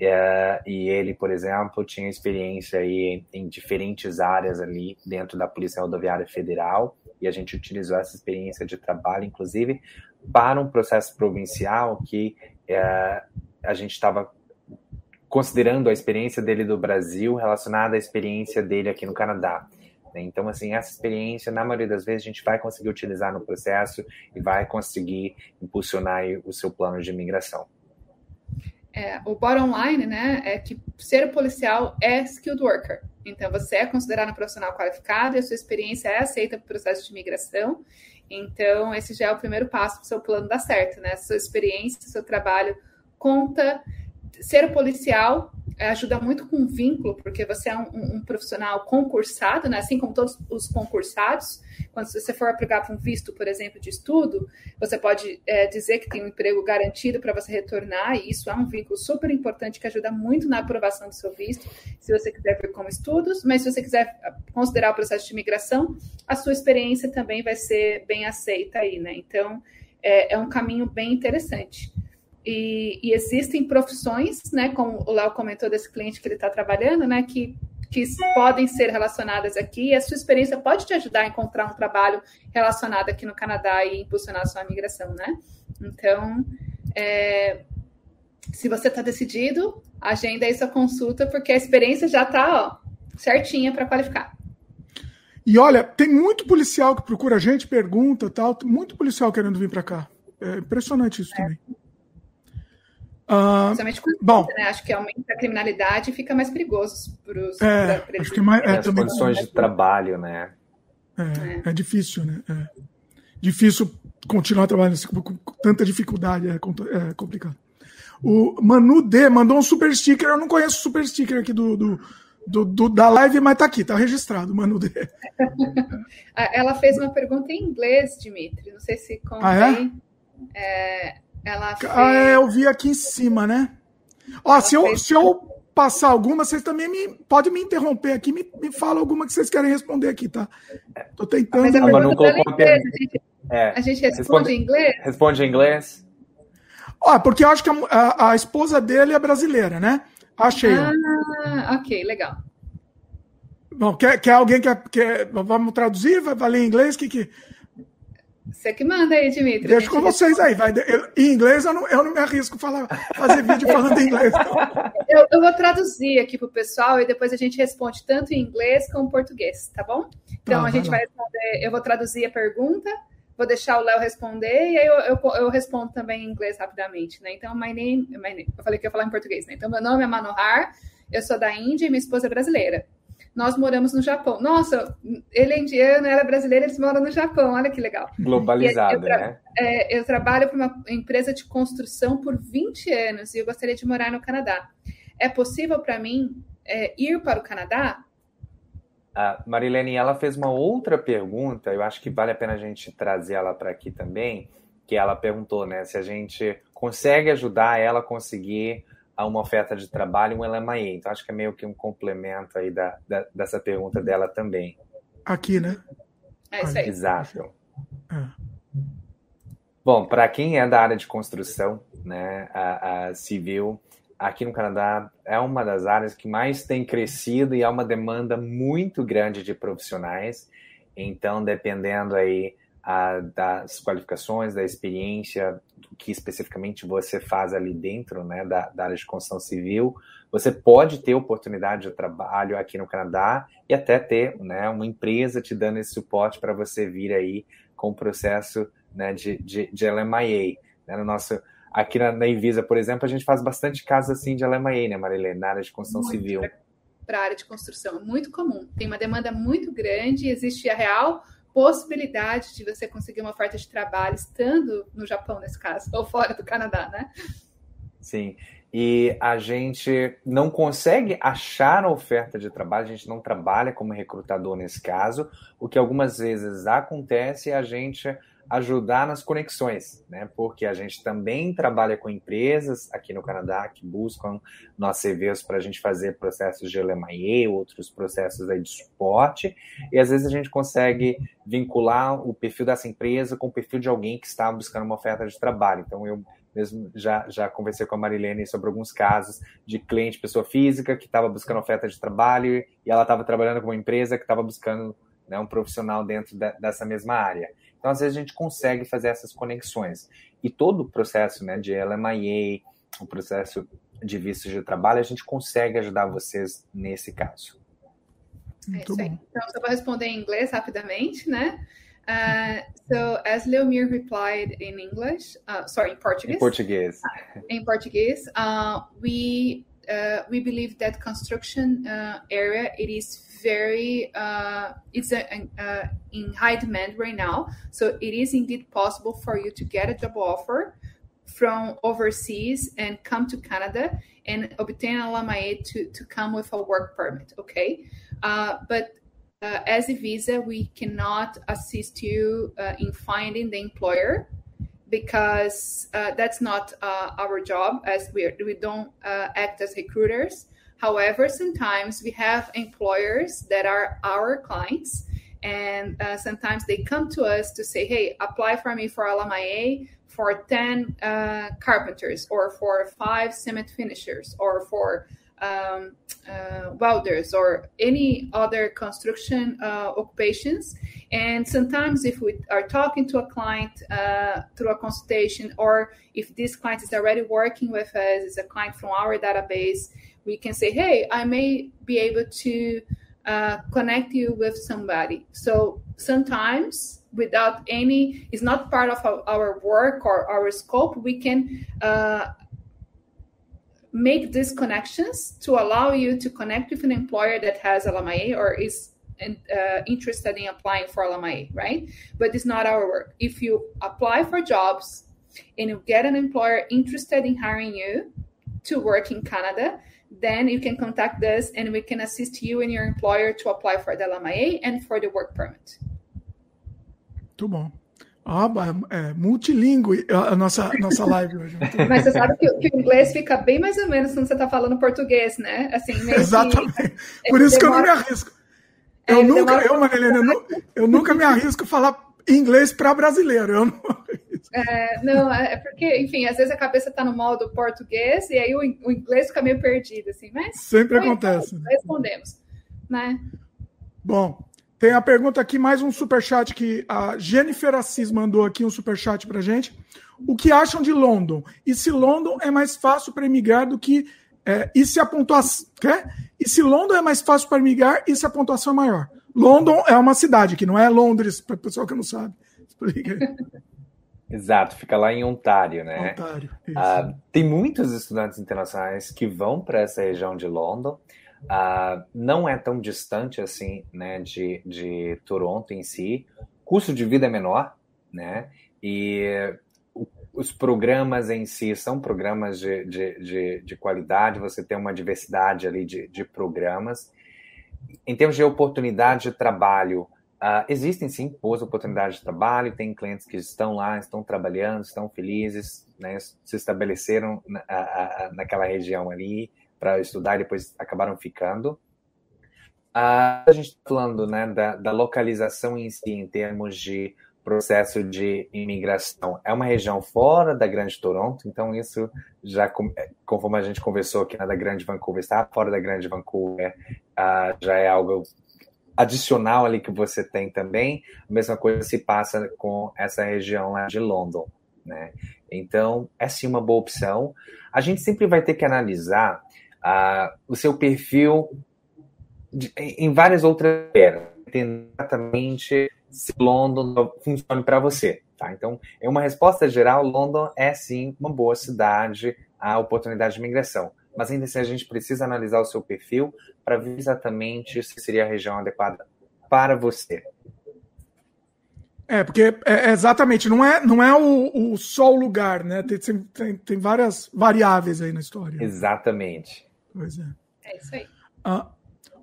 é, e ele, por exemplo, tinha experiência aí em, em diferentes áreas ali dentro da Polícia Rodoviária Federal e a gente utilizou essa experiência de trabalho, inclusive, para um processo provincial que é, a gente estava considerando a experiência dele do Brasil relacionada à experiência dele aqui no Canadá. Né? Então, assim, essa experiência, na maioria das vezes, a gente vai conseguir utilizar no processo e vai conseguir impulsionar o seu plano de imigração. É, o bottom line, né, é que ser policial é skilled worker. Então, você é considerado um profissional qualificado e a sua experiência é aceita para o processo de imigração. Então, esse já é o primeiro passo para o seu plano dar certo, né? Sua experiência, seu trabalho conta. Ser policial ajuda muito com vínculo, porque você é um, um, profissional concursado, né? assim como todos os concursados. Quando você for aplicar para um visto, por exemplo, de estudo, você pode é, dizer que tem um emprego garantido para você retornar, e isso é um vínculo super importante que ajuda muito na aprovação do seu visto, se você quiser ver como estudos, mas se você quiser considerar o processo de imigração, a sua experiência também vai ser bem aceita aí, né? Então, é, é um caminho bem interessante. E, e, existem profissões, né, como o Léo comentou desse cliente que ele está trabalhando, né, que, que podem ser relacionadas aqui. E a sua experiência pode te ajudar a encontrar um trabalho relacionado aqui no Canadá e impulsionar a sua migração, né? Então, é, se você está decidido, agenda aí sua consulta, porque a experiência já está certinha para qualificar. E olha, tem muito policial que procura a gente, pergunta tal, muito policial querendo vir para cá. É impressionante isso é. também. Uh, Principalmente com bom, né? Acho que aumenta a criminalidade e fica mais perigoso para os. É, pra, acho que é mais, é, as condições de trabalho, né? É, é. é difícil, né? É. Difícil continuar trabalhando assim, com, com tanta dificuldade, é, é, complicado. O Manu D mandou um super sticker, eu não conheço o super sticker aqui do, do, do, do da live, mas tá aqui, tá registrado, Manu D. Ela fez uma pergunta em inglês, Dimitri, não sei se contém. Ah, é? É ela fez... Ah, é, eu vi aqui em cima, né? Ó, se eu, fez... se eu passar alguma, vocês também me, podem me interromper aqui, me, me fala alguma que vocês querem responder aqui, tá? Tô tentando. Mas a não colocou a, a, gente, é. a gente responde, responde, em inglês? Responde em inglês? Ó, porque eu acho que a, a, a esposa dele é brasileira, né? Achei. Ah, ok, legal. Bom, quer, quer alguém que quer, vamos traduzir? Vai valer em inglês? Que, que, você que manda aí, Dimitri. Deixa com vocês aí. Vai, eu, em inglês eu não, eu não me arrisco falar, fazer vídeo falando em inglês. Eu, eu, vou traduzir aqui para o pessoal e depois a gente responde tanto em inglês como em português, tá bom? Então tá, a gente vai, vai responder. Eu vou traduzir a pergunta, vou deixar o Léo responder e aí eu, eu, eu, respondo também em inglês rapidamente, né? Então, my name, my name, eu falei que ia falar em português, né? Então, meu nome é Manohar, eu sou da Índia e minha esposa é brasileira nós moramos no Japão. Nossa, ele é indiano, ela é brasileira, eles moram no Japão, olha que legal. Globalizado, eu, né? É, eu trabalho para uma empresa de construção por 20 anos e eu gostaria de morar no Canadá. É possível para mim é, ir para o Canadá? A Marilene, ela fez uma outra pergunta, eu acho que vale a pena a gente trazer ela para aqui também, que ela perguntou, né, se a gente consegue ajudar ela a conseguir a uma oferta de trabalho um LMIA. Então, acho que é meio que um complemento aí da, da dessa pergunta dela também. Aqui, né? É isso aí. Exato. É. Bom, para quem é da área de construção, né, a, a, civil, aqui no Canadá é uma das áreas que mais tem crescido e há uma demanda muito grande de profissionais. Então, dependendo aí a, das qualificações, da experiência, do que especificamente você faz ali dentro né, da, da, área de construção civil, você pode ter oportunidade de trabalho aqui no Canadá e até ter né, uma empresa te dando esse suporte para você vir aí com o processo né, de, de, de LMIA. Né, no nosso, aqui na, na Invisa, por exemplo, a gente faz bastante casos assim de LMIA, né, Marilene, na área de construção muito civil. Para a área de construção, muito comum. Tem uma demanda muito grande, existe a real possibilidade de você conseguir uma oferta de trabalho estando no Japão, nesse caso, ou fora do Canadá, né? Sim. E a gente não consegue achar a oferta de trabalho, a gente não trabalha como recrutador nesse caso. O que algumas vezes acontece é a gente ajudar nas conexões, né? Porque a gente também trabalha com empresas aqui no Canadá que buscam nossos serviços para a gente fazer processos de LMIA, outros processos aí de suporte, e às vezes a gente consegue vincular o perfil dessa empresa com o perfil de alguém que está buscando uma oferta de trabalho. Então eu mesmo já, já conversei com a Marilene sobre alguns casos de cliente, pessoa física, que estava buscando oferta de trabalho e ela estava trabalhando com uma empresa que estava buscando né, um profissional dentro de, dessa mesma área. Então, às vezes, a gente consegue fazer essas conexões. E todo o processo né, de LMIA, o processo de vistos de trabalho, a gente consegue ajudar vocês nesse caso. É isso aí. Então, só vou responder em inglês rapidamente, né? Uh, so, as Leomir replied in English, uh, sorry, in Portuguese. In Portuguese. Uh, in Portuguese, uh, we uh, we believe that construction uh, area it is very it's a, in high demand right now. So it is indeed possible for you to get a job offer from overseas and come to Canada and obtain a LMIA to, to come with a work permit. Okay. Uh, but uh, as a visa, we cannot assist you uh, in finding the employer because uh, that's not uh, our job as we, are, we don't uh, act as recruiters. However, sometimes we have employers that are our clients and sometimes they come to us to say, hey, apply for me for LMIA for 10 carpenters or for five cement finishers or for um, uh, welders or any other construction uh, occupations. And sometimes, if we are talking to a client uh, through a consultation, or if this client is already working with us, is a client from our database, we can say, "Hey, I may be able to uh, connect you with somebody." So sometimes, without any, it's not part of our work or our scope. We can uh, make these connections to allow you to connect with an employer that has LMIA or is uh, interested in applying for LMIA, right? But it's not our work. If you apply for jobs and you get an employer interested in hiring you to work in Canada, then you can contact us and we can assist you and your employer to apply for the LMIA and for the work permit. Muito bom. Ah, é multilingüe a nossa, nossa live hoje. Mas você sabe que, que, o inglês fica bem mais ou menos quando você está falando português, né? Assim, Exatamente. Que, Por isso demora... que eu não me arrisco. Eu é, nunca, eu, Marilene, eu, eu, nunca me arrisco a falar inglês para brasileiro. Eu não... É, não, é porque, enfim, às vezes a cabeça está no modo português e aí o, o, inglês fica meio perdido, assim, mas... Sempre acontece. Respondemos, né? Bom, tem a pergunta aqui, mais um superchat que a Jennifer Assis mandou aqui um superchat pra gente. O que acham de London? E se London é mais fácil para emigrar do que. É, e se a pontuação. Quer? E se London é mais fácil para emigrar e se a pontuação é maior? London é uma cidade, que não é Londres, para o pessoal que não sabe. Explica. Exato, fica lá em Ontário, né? Ontário, uh, tem muitos estudantes internacionais que vão para essa região de London. Uh, não é tão distante assim né, de, de Toronto em si. Custo de vida é menor, né? E os programas em si são programas de, de, de, de qualidade, você tem uma diversidade ali de, de programas. Em termos de oportunidade de trabalho, uh, existem sim boas oportunidades de trabalho, tem clientes que estão lá, estão trabalhando, estão felizes, né, se estabeleceram na, naquela região ali, para estudar e depois acabaram ficando. Uh, a gente está falando né, da, da, localização em si, em termos de processo de imigração. É uma região fora da Grande Toronto, então isso já, conforme a gente conversou aqui na da Grande Vancouver, está fora da Grande Vancouver, uh, já é algo adicional ali que você tem também. A mesma coisa se passa com essa região lá de London, né? Então, é sim uma boa opção. A gente sempre vai ter que analisar uh, o seu perfil de, em várias outras esferas. Exatamente se London funcione para você. Tá? Então, em uma resposta geral, London é sim uma boa cidade, a oportunidade de imigração. Mas ainda assim, a gente precisa analisar o seu perfil para ver exatamente se seria a região adequada para você. É, porque é, exatamente, não é, não é o, o só o lugar, né? Tem, tem, tem várias variáveis aí na história. Exatamente. Pois é. É isso aí. Ah,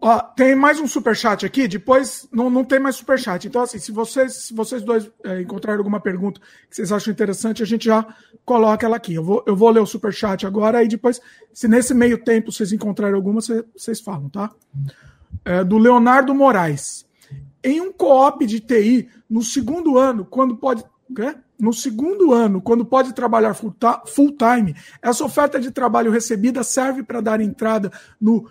ó, tem mais um superchat aqui, depois não, não tem mais superchat. Então, assim, se vocês, se vocês dois é, encontrarem alguma pergunta que vocês acham interessante, a gente já coloca ela aqui. Eu vou, eu vou ler o superchat agora e depois, se nesse meio tempo vocês encontrarem alguma, vocês, vocês falam, tá? É, do Leonardo Moraes. Em um co-op de TI, no segundo ano, quando pode. Quê? no segundo ano, quando pode trabalhar full time, essa oferta de trabalho recebida serve para dar entrada no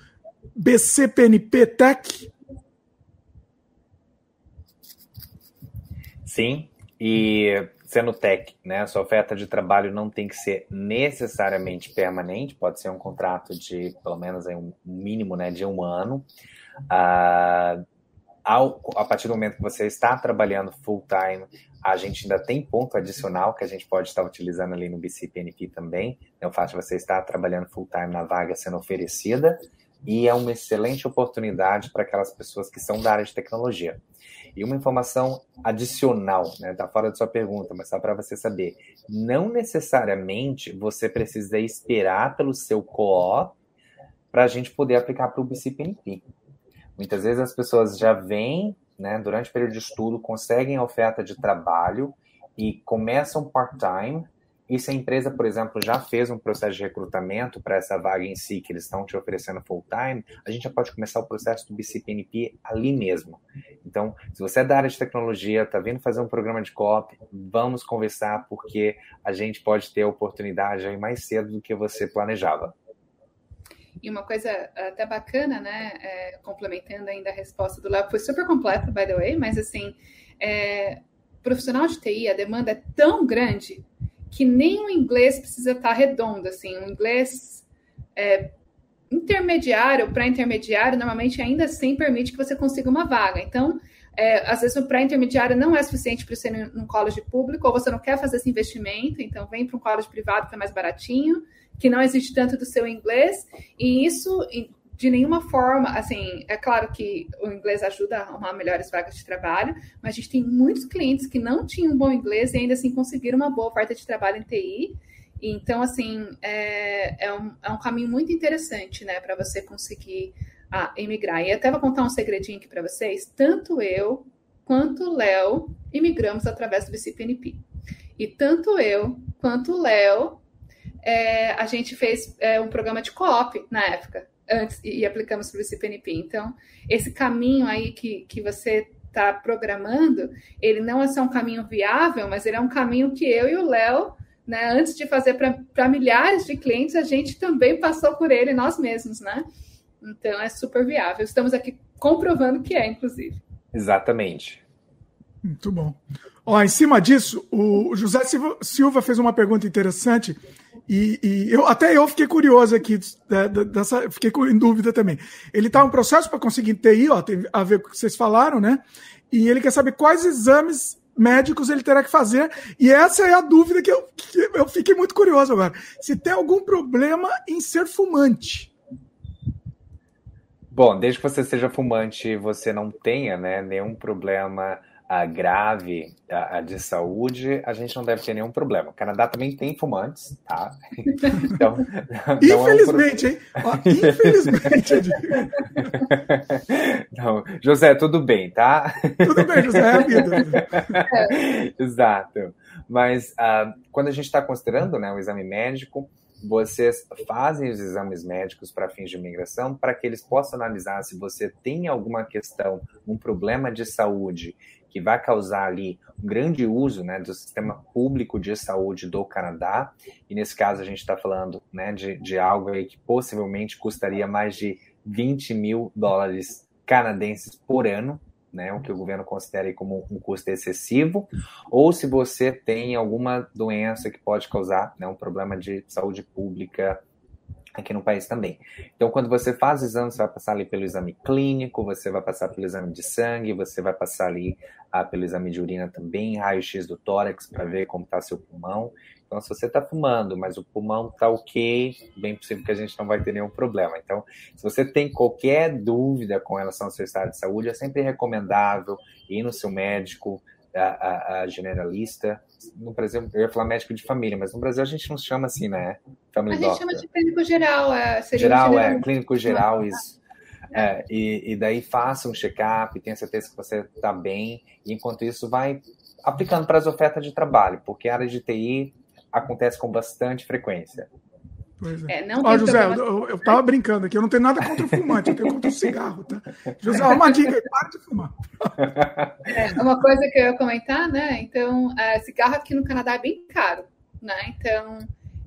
BCPNP Tech? Sim, e sendo tech, né? Sua oferta de trabalho não tem que ser necessariamente permanente, pode ser um contrato de pelo menos um mínimo né, de um ano. Uh, ao, a partir do momento que você está trabalhando full time, a gente ainda tem ponto adicional que a gente pode estar utilizando ali no BCPNP também. É o fato de você estar trabalhando full time na vaga sendo oferecida e é uma excelente oportunidade para aquelas pessoas que são da área de tecnologia. E uma informação adicional, né? Tá fora da sua pergunta, mas só para você saber. Não necessariamente você precisa esperar pelo seu co-op para a gente poder aplicar para o BCPNP. Muitas vezes as pessoas já vêm, né, durante o período de estudo, conseguem oferta de trabalho e começam part-time e se a empresa, por exemplo, já fez um processo de recrutamento para essa vaga em si, que eles estão te oferecendo full-time, a gente já pode começar o processo do BCPNP ali mesmo. Então, se você é da área de tecnologia, está vindo fazer um programa de COP, vamos conversar, porque a gente pode ter a oportunidade aí mais cedo do que você planejava. E uma coisa até bacana, né, é, complementando ainda a resposta do Léo, foi super completa, by the way, mas assim, é, profissional de TI, a demanda é tão grande que nem o inglês precisa estar redondo, assim, o inglês é, intermediário para intermediário normalmente ainda assim permite que você consiga uma vaga. Então, é, às vezes o pré-intermediário não é suficiente para você ir num college público, ou você não quer fazer esse investimento, então vem para um college privado que é mais baratinho, que não existe tanto do seu inglês, e isso de nenhuma forma, assim, é claro que o inglês ajuda a arrumar melhores vagas de trabalho, mas a gente tem muitos clientes que não tinham bom inglês e ainda assim conseguiram uma boa oferta de trabalho em TI. Então, assim, é, é, um, é um caminho muito interessante, né, para você conseguir a emigrar. E até vou contar um segredinho aqui para vocês. Tanto eu quanto o Léo imigramos através do BCPNP. E tanto eu quanto o Léo, é, a gente fez é, um programa de co-op na época antes e, aplicamos para o CPNP. Então, esse caminho aí que, que você está programando, ele não é só um caminho viável, mas ele é um caminho que eu e o Léo, né, antes de fazer para milhares de clientes, a gente também passou por ele nós mesmos, né? Então é super viável. Estamos aqui comprovando que é, inclusive. Exatamente. Muito bom. Ó, em cima disso, o José Silva fez uma pergunta interessante e, e, eu, até eu fiquei curioso aqui, né, dessa, fiquei em dúvida também. Ele está em um processo para conseguir TI, ó, tem a ver com o que vocês falaram, né? E ele quer saber quais exames médicos ele terá que fazer. E essa é a dúvida que eu, que eu fiquei muito curioso agora. Se tem algum problema em ser fumante. Bom, desde que você seja fumante, você não tenha né, nenhum problema a grave a, a de saúde, a gente não deve ter nenhum problema. O Canadá também tem fumantes, tá? Então, infelizmente, é um... hein? Ó, infelizmente. não, José, tudo bem, tá? Tudo bem, José, é a vida. Exato. Mas uh, quando a gente está considerando né, o exame médico, vocês fazem os exames médicos para fins de imigração para que eles possam analisar se você tem alguma questão, um problema de saúde que vai causar ali um grande uso né, do sistema público de saúde do Canadá. E nesse caso a gente está falando né, de, de algo aí que possivelmente custaria mais de 20 mil dólares canadenses por ano, né, o que o governo considera como um custo excessivo, ou se você tem alguma doença que pode causar né, um problema de saúde pública aqui no país também. Então, quando você faz o exame, você vai passar ali pelo exame clínico, você vai passar pelo exame de sangue, você vai passar ali ah, pelo exame de urina também, raio-x do tórax para ver como está seu pulmão. Então, se você está fumando, mas o pulmão está ok, bem possível que a gente não vai ter nenhum problema. Então, se você tem qualquer dúvida com relação ao seu estado de saúde, é sempre recomendável ir no seu médico, a, a, a, generalista. No Brasil, eu ia falar médico de família, mas no Brasil a gente não chama assim, né? Family a gente doctor. chama de clínico geral. É, geral, é, clínico geral, isso. É, e, e, daí faça um check-up, tenha certeza que você está bem, e enquanto isso vai aplicando para as ofertas de trabalho, porque a área de TI acontece com bastante frequência. Pois é. é não Ó, José, eu, eu tava brincando aqui, eu não tenho nada contra o fumante, eu tenho contra o cigarro, tá? José, uma dica, para de fumar. É, uma coisa que eu ia comentar, né? Então, é, cigarro aqui no Canadá é bem caro, né? Então,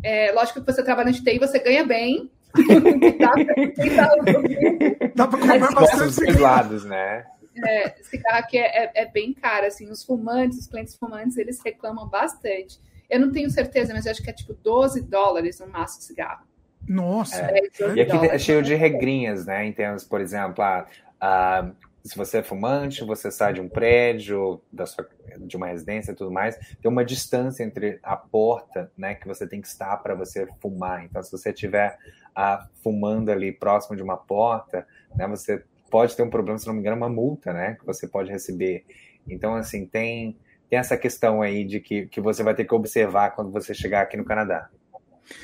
é, lógico que você trabalha de TI, você ganha bem. Dá para comprar bastante cigarro. lados, né? é, cigarro aqui é, é, é, bem caro, assim, os fumantes, os clientes fumantes, eles reclamam bastante. Eu não tenho certeza, mas acho que é tipo 12 dólares um maço de cigarro. Nossa! É. E aqui é cheio de regrinhas, né? Em termos, por exemplo, a, a se você é fumante, você sai de um prédio, da sua, de uma residência e tudo mais, tem uma distância entre a porta, né, que você tem que estar para você fumar. Então, se você estiver ah, fumando ali próximo de uma porta, né, você pode ter um problema, se não me engano, uma multa, né, que você pode receber. Então, assim, tem, tem essa questão aí de que, que você vai ter que observar quando você chegar aqui no Canadá.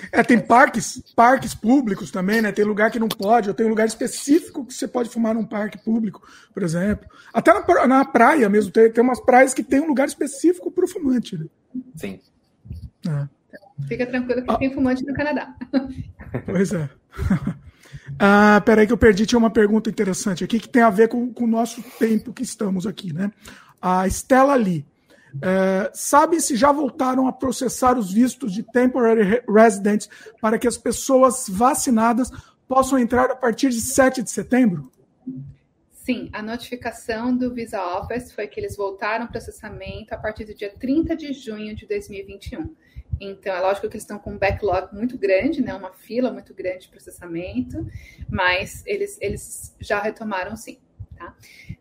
É, tem parques, parques públicos também, né? Tem lugar que não pode, ou tem um lugar específico que você pode fumar num parque público, por exemplo. Até na, na praia mesmo, tem, tem umas praias que tem um lugar específico para o fumante. Né? Sim. É. Fica tranquilo que ah. tem fumante no Canadá. Pois é. ah, peraí que eu perdi, tinha uma pergunta interessante aqui que tem a ver com, com o nosso tempo que estamos aqui, né? A Stella Lee. É, sabe se já voltaram a processar os vistos de temporary residents para que as pessoas vacinadas possam entrar a partir de 7 de setembro? Sim, a notificação do Visa Office foi que eles voltaram o processamento a partir do dia 30 de junho de 2021. Então, é lógico que eles estão com um backlog muito grande, né? Uma fila muito grande de processamento, mas eles, eles já retomaram sim. Tá?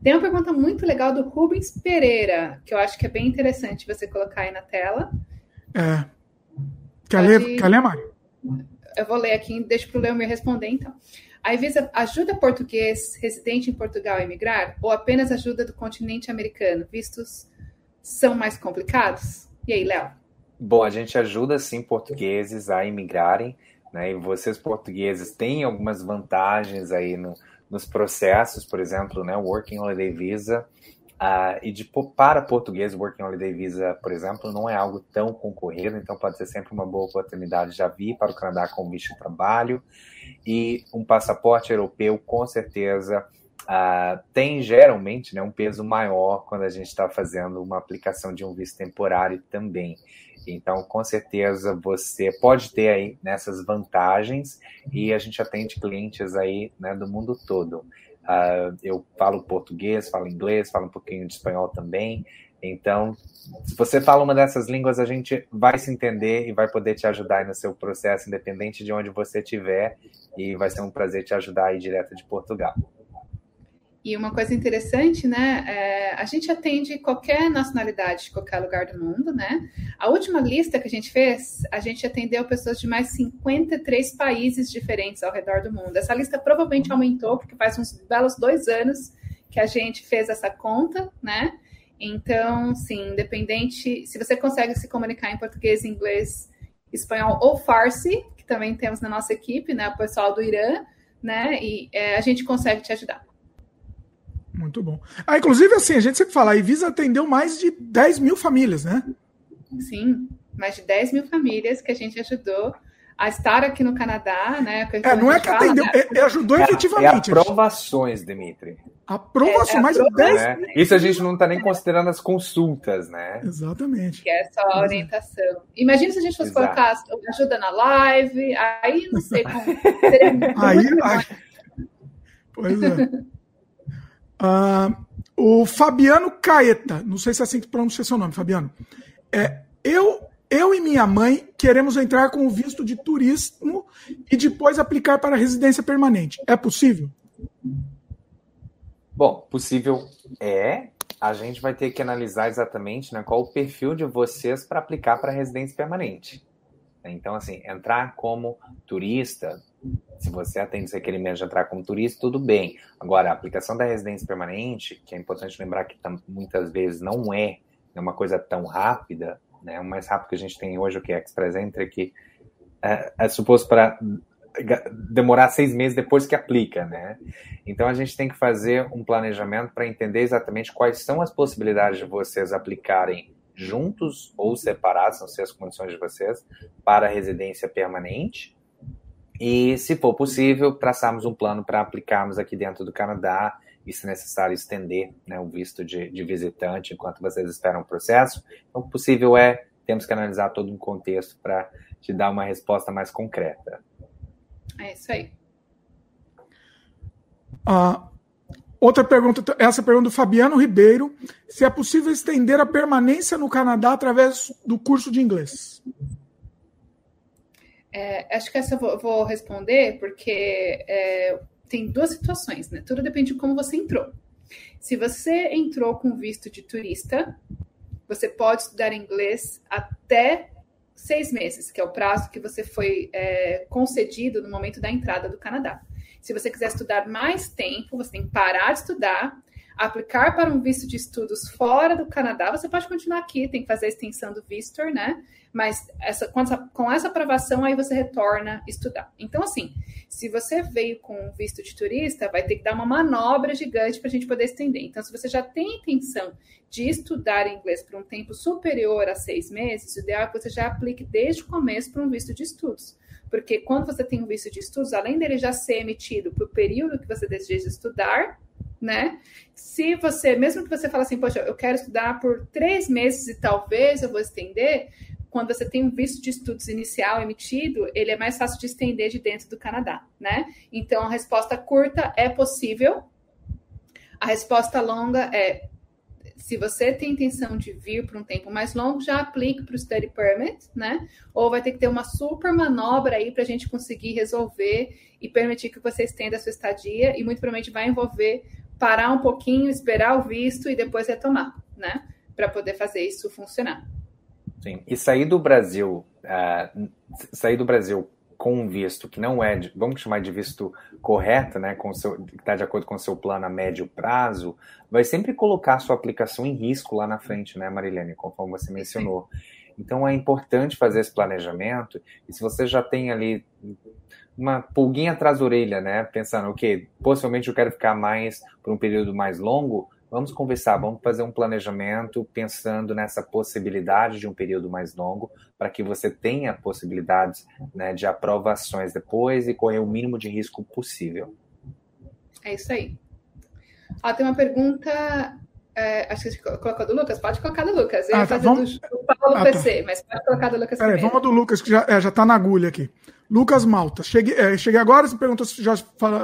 Tem uma pergunta muito legal do Rubens Pereira, que eu acho que é bem interessante você colocar aí na tela. É. Quer, Pode... ler, quer ler, Mari? Eu vou ler aqui, deixa para o Leomir responder, então. A Ivisa ajuda português residente em Portugal a emigrar ou apenas ajuda do continente americano? Vistos são mais complicados? E aí, Léo? Bom, a gente ajuda sim portugueses a imigrarem, né? E vocês portugueses têm algumas vantagens aí no, nos processos, por exemplo, né, Working Holiday Visa, uh, e de, para português, Working Holiday Visa, por exemplo, não é algo tão concorrido, então pode ser sempre uma boa oportunidade de já vir para o Canadá com visto de trabalho, e um passaporte europeu, com certeza, uh, tem geralmente né, um peso maior quando a gente está fazendo uma aplicação de um visto temporário também. Então, com certeza, você pode ter aí nessas vantagens e a gente atende clientes aí né, do mundo todo. Uh, eu falo português, falo inglês, falo um pouquinho de espanhol também. Então, se você fala uma dessas línguas, a gente vai se entender e vai poder te ajudar no seu processo, independente de onde você estiver. E vai ser um prazer te ajudar aí direto de Portugal. E uma coisa interessante, né? É, a gente atende qualquer nacionalidade de qualquer lugar do mundo, né? A última lista que a gente fez, a gente atendeu pessoas de mais 53 países diferentes ao redor do mundo. Essa lista provavelmente aumentou, porque faz uns belos dois anos que a gente fez essa conta, né? Então, sim, independente, se você consegue se comunicar em português, inglês, espanhol ou farsi, que também temos na nossa equipe, né? O pessoal do Irã, né? E é, a gente consegue te ajudar. Muito bom. Ah, inclusive, assim, a gente sempre fala, a Ivisa atendeu mais de 10 mil famílias, né? Sim, mais de 10 mil famílias que a gente ajudou a estar aqui no Canadá, né? É, não é que fala, atendeu, né? é, ajudou é, efetivamente. É aprovações, Dimitri. Aprovações, é, é mais de 10 é, Isso a gente não está nem considerando as consultas, né? Exatamente. Que é só a orientação. Imagina se a gente fosse Exato. colocar ajuda na live, aí não sei como. aí, aí, pois é. Uh, o Fabiano Caeta, não sei se é assim que pronuncia seu nome, Fabiano. É, eu, eu e minha mãe queremos entrar com o visto de turismo e depois aplicar para residência permanente. É possível? Bom, possível é. A gente vai ter que analisar exatamente né, qual o perfil de vocês para aplicar para residência permanente. Então, assim, entrar como turista, se você atende esse requerimento de entrar como turista, tudo bem. Agora, a aplicação da residência permanente, que é importante lembrar que muitas vezes não é uma coisa tão rápida, né? o mais rápido que a gente tem hoje, o que é Express Entry, que é, é suposto para demorar seis meses depois que aplica, né? Então a gente tem que fazer um planejamento para entender exatamente quais são as possibilidades de vocês aplicarem juntos ou separados, não sei as condições de vocês, para residência permanente e, se for possível, traçarmos um plano para aplicarmos aqui dentro do Canadá e, se necessário, estender né, o visto de, de, visitante enquanto vocês esperam o processo. Então, o possível é, temos que analisar todo um contexto para te dar uma resposta mais concreta. É isso aí. Uh, Outra pergunta, essa pergunta do Fabiano Ribeiro: se é possível estender a permanência no Canadá através do curso de inglês? É, acho que essa eu vou, vou responder, porque é, tem duas situações, né? Tudo depende de como você entrou. Se você entrou com visto de turista, você pode estudar inglês até seis meses, que é o prazo que você foi é, concedido no momento da entrada do Canadá. Se você quiser estudar mais tempo, você tem que parar de estudar, aplicar para um visto de estudos fora do Canadá. Você pode continuar aqui, tem que fazer a extensão do Vistor, né? Mas essa, com, essa, com essa aprovação, aí você retorna estudar. Então, assim, se você veio com visto de turista, vai ter que dar uma manobra gigante para a gente poder estender. Então, se você já tem intenção de estudar inglês por um tempo superior a seis meses, o ideal é que você já aplique desde o começo para um visto de estudos. Porque quando você tem um visto de estudos, além dele já ser emitido para o período que você deseja estudar, né? Se você, mesmo que você fale assim, poxa, eu quero estudar por três meses e talvez eu vou estender, quando você tem um visto de estudos inicial emitido, ele é mais fácil de estender de dentro do Canadá, né? Então, a resposta curta é possível. A resposta longa é se você tem intenção de vir por um tempo mais longo, já aplique para o study permit, né? Ou vai ter que ter uma super manobra aí para a gente conseguir resolver e permitir que você estenda a sua estadia, e muito provavelmente vai envolver parar um pouquinho, esperar o visto e depois retomar, né? Para poder fazer isso funcionar. Sim. E sair do Brasil, uh, sair do Brasil com um visto que não é, de, vamos chamar de visto correto, né, com seu, que está de acordo com o seu plano a médio prazo, vai sempre colocar a sua aplicação em risco lá na frente, né, Marilene, conforme você mencionou. Então é importante fazer esse planejamento. E se você já tem ali uma pulguinha atrás da orelha, né? Pensando, ok, possivelmente eu quero ficar mais por um período mais longo. Vamos conversar, vamos fazer um planejamento pensando nessa possibilidade de um período mais longo, para que você tenha possibilidades né, de aprovações depois e correr o mínimo de risco possível. É isso aí. Ó, tem uma pergunta é, acho que você colocou do Lucas, pode colocar do Lucas. Eu ah, ia tá, fazer vamos... do, do Paulo ah, PC, tá. mas pode colocar do Lucas Peraí, vamos do Lucas, que já, é, já tá na agulha aqui. Lucas Malta, cheguei, é, cheguei agora, você perguntou se já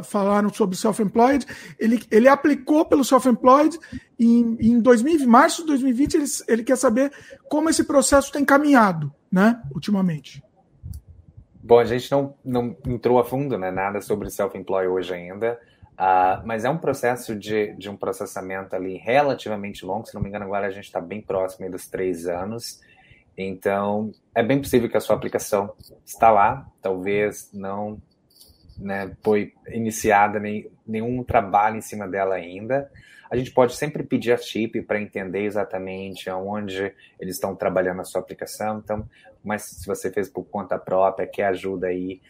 falaram sobre self-employed. Ele, ele aplicou pelo self-employed em, em 2000, março de 2020. Ele, ele quer saber como esse processo tem caminhado, né, ultimamente. Bom, a gente não, não entrou a fundo, né, nada sobre self-employed hoje ainda. Uh, mas é um processo de, de um processamento ali relativamente longo, se não me engano, agora a gente está bem próximo dos três anos. Então, é bem possível que a sua aplicação está lá, talvez não né, foi iniciada nem, nenhum trabalho em cima dela ainda. A gente pode sempre pedir a chip para entender exatamente aonde eles estão trabalhando a sua aplicação. Então, mas se você fez por conta própria, quer ajuda aí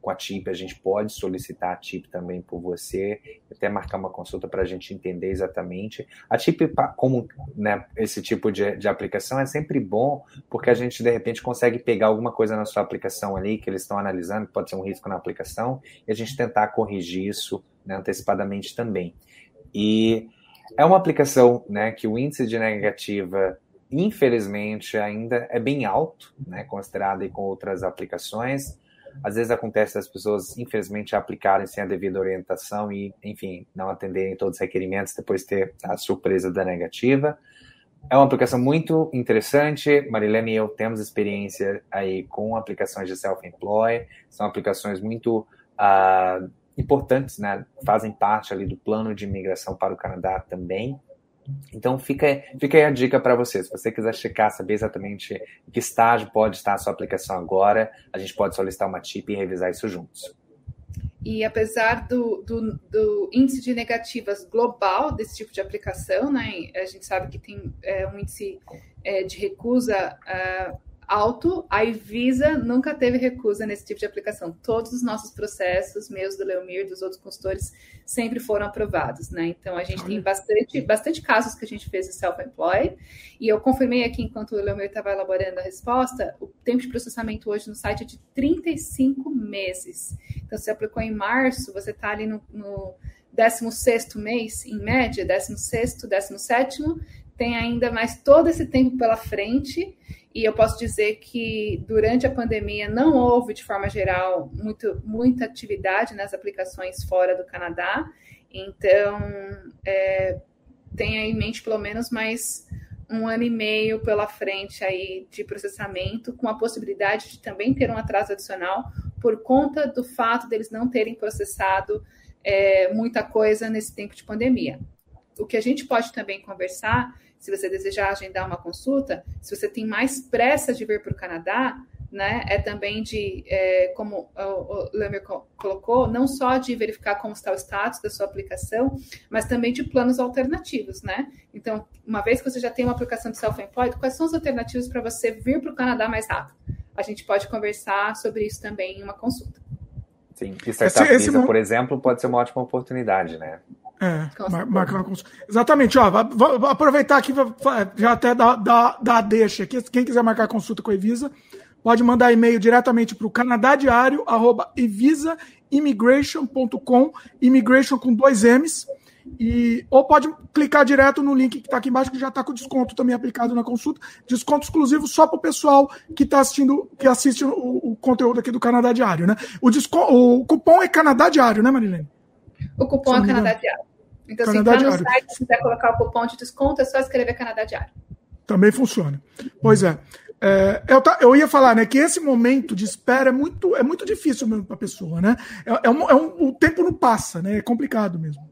com a TIP, a gente pode solicitar a TIP também por você, até marcar uma consulta para a gente entender exatamente. A TIP, como né, esse tipo de, de aplicação, é sempre bom, porque a gente, de repente, consegue pegar alguma coisa na sua aplicação ali, que eles estão analisando, que pode ser um risco na aplicação, e a gente tentar corrigir isso né, antecipadamente também. E é uma aplicação né, que o índice de negativa infelizmente ainda é bem alto, né, considerado com outras aplicações. Às vezes acontece das pessoas, infelizmente, aplicarem sem a devida orientação e, enfim, não atenderem todos os requerimentos, depois ter a surpresa da negativa. É uma aplicação muito interessante. Marilene e eu temos experiência aí com aplicações de self-employ. São aplicações muito uh, importantes, né? Fazem parte ali do plano de imigração para o Canadá também. Então fica, fica aí a dica para você. Se você quiser checar, saber exatamente em que estágio pode estar a sua aplicação agora, a gente pode solicitar uma TIP e revisar isso juntos. E apesar do, do, do, índice de negativas global desse tipo de aplicação, né, a gente sabe que tem é, um índice é, de recusa uh, alto, a Ivisa nunca teve recusa nesse tipo de aplicação. Todos os nossos processos, meus do Leomir, dos outros consultores, sempre foram aprovados, né? Então a gente tem bastante, bastante casos que a gente fez de self-employed, e eu confirmei aqui enquanto o Leomir estava elaborando a resposta, o tempo de processamento hoje no site é de 35 meses. Então, se você aplicou em março, você está ali no, no 16 mês, em média, 16, 17, tem ainda mais todo esse tempo pela frente e eu posso dizer que durante a pandemia não houve, de forma geral, muito, muita atividade nas aplicações fora do Canadá. Então, é, tenha em mente pelo menos mais um ano e meio pela frente aí de processamento, com a possibilidade de também ter um atraso adicional por conta do fato deles não terem processado é, muita coisa nesse tempo de pandemia. O que a gente pode também conversar, se você desejar agendar uma consulta, se você tem mais pressa de vir para o Canadá, né, é também de, é, como o Lemer colocou, não só de verificar como está o status da sua aplicação, mas também de planos alternativos, né? Então, uma vez que você já tem uma aplicação de self-employed, quais são as alternativas para você vir para o Canadá mais rápido? A gente pode conversar sobre isso também em uma consulta. Sim, e Startup esse, esse Visa, por exemplo, pode ser uma ótima oportunidade, né? É, marcar uma consulta. Exatamente, ó, vou aproveitar aqui, já até dar, dar, dar a deixa aqui. Quem quiser marcar consulta com a Evisa, pode mandar e-mail diretamente para o canadadiario.evisa.immigration.com, immigration com dois M's, e, ou pode clicar direto no link que está aqui embaixo, que já está com desconto também aplicado na consulta. Desconto exclusivo só para o pessoal que está assistindo, que assiste o, o, conteúdo aqui do Canadá Diário, né? O, desconto, o cupom é Canadá Diário, né, Marilene? O cupom é Canadá Diário. Então, Canadá se entrar no site, se quiser colocar o cupom de desconto, é só escrever Canadá Diário. Também funciona. Pois é. É, eu, eu, ia falar, né, que esse momento de espera é muito, é muito difícil mesmo para a pessoa, né? É, é, um, é um, o tempo não passa, né? É complicado mesmo.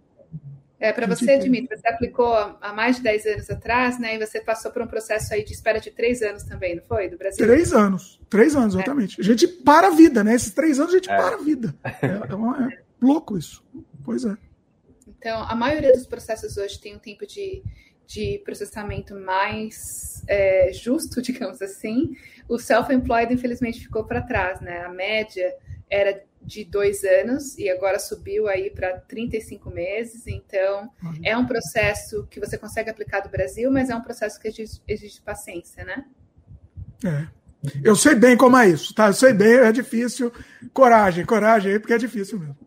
É, para você, Dimitri, você aplicou há mais de 10 anos atrás, né? E você passou por um processo aí de espera de 3 anos também, não foi? Do Brasil? Três anos. Três anos, é. exatamente. É. A gente para a vida, né? Esses três anos a gente é. para a vida. É, é, uma, é louco isso. Pois é. Então, a maioria dos processos hoje tem um tempo de de processamento mais é, justo, digamos assim, o self-employed infelizmente ficou para trás, né? A média era de dois anos e agora subiu aí para 35 meses. Então, uhum. é um processo que você consegue aplicar do Brasil, mas é um processo que exige, exige paciência, né? É. Eu sei bem como é isso, tá? Eu sei bem, é difícil. Coragem, coragem aí, porque é difícil mesmo.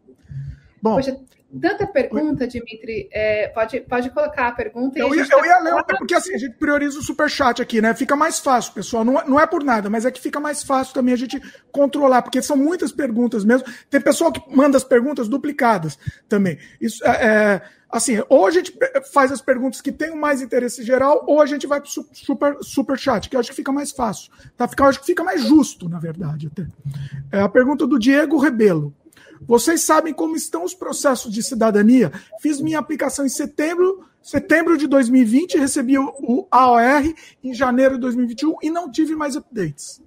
Bom, Poxa, Tanta pergunta, Dimitri. É, pode, pode colocar a pergunta. eu, ia, eu ia ler, porque assim, a gente prioriza o superchat aqui, né? Fica mais fácil, pessoal. Não, é, não é por nada, mas é que fica mais fácil também a gente controlar, porque são muitas perguntas mesmo. Tem pessoal que manda as perguntas duplicadas também. Isso é, é assim, ou a gente faz as perguntas que têm mais interesse geral, ou a gente vai para o super, super chat, que eu acho que fica mais fácil. Tá? Fica, eu acho que fica mais justo, na verdade. Até. É a pergunta do Diego Rebelo. Vocês sabem como estão os processos de cidadania? Fiz minha aplicação em setembro, setembro de 2020, recebi o AOR em janeiro de 2021 e não tive mais updates.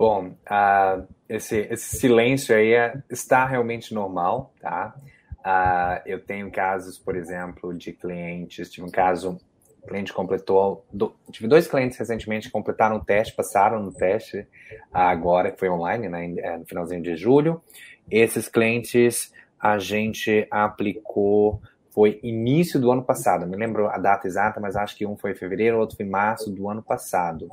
Bom, uh, esse, esse, silêncio aí é, está realmente normal, tá? Uh, eu tenho casos, por exemplo, de clientes, tive um caso, cliente completou, do, tive dois clientes recentemente que completaram o teste, passaram no teste, uh, agora que foi online, né, é, no finalzinho de julho, esses clientes a gente aplicou, foi início do ano passado, me lembro a data exata, mas acho que um foi fevereiro, outro foi março do ano passado.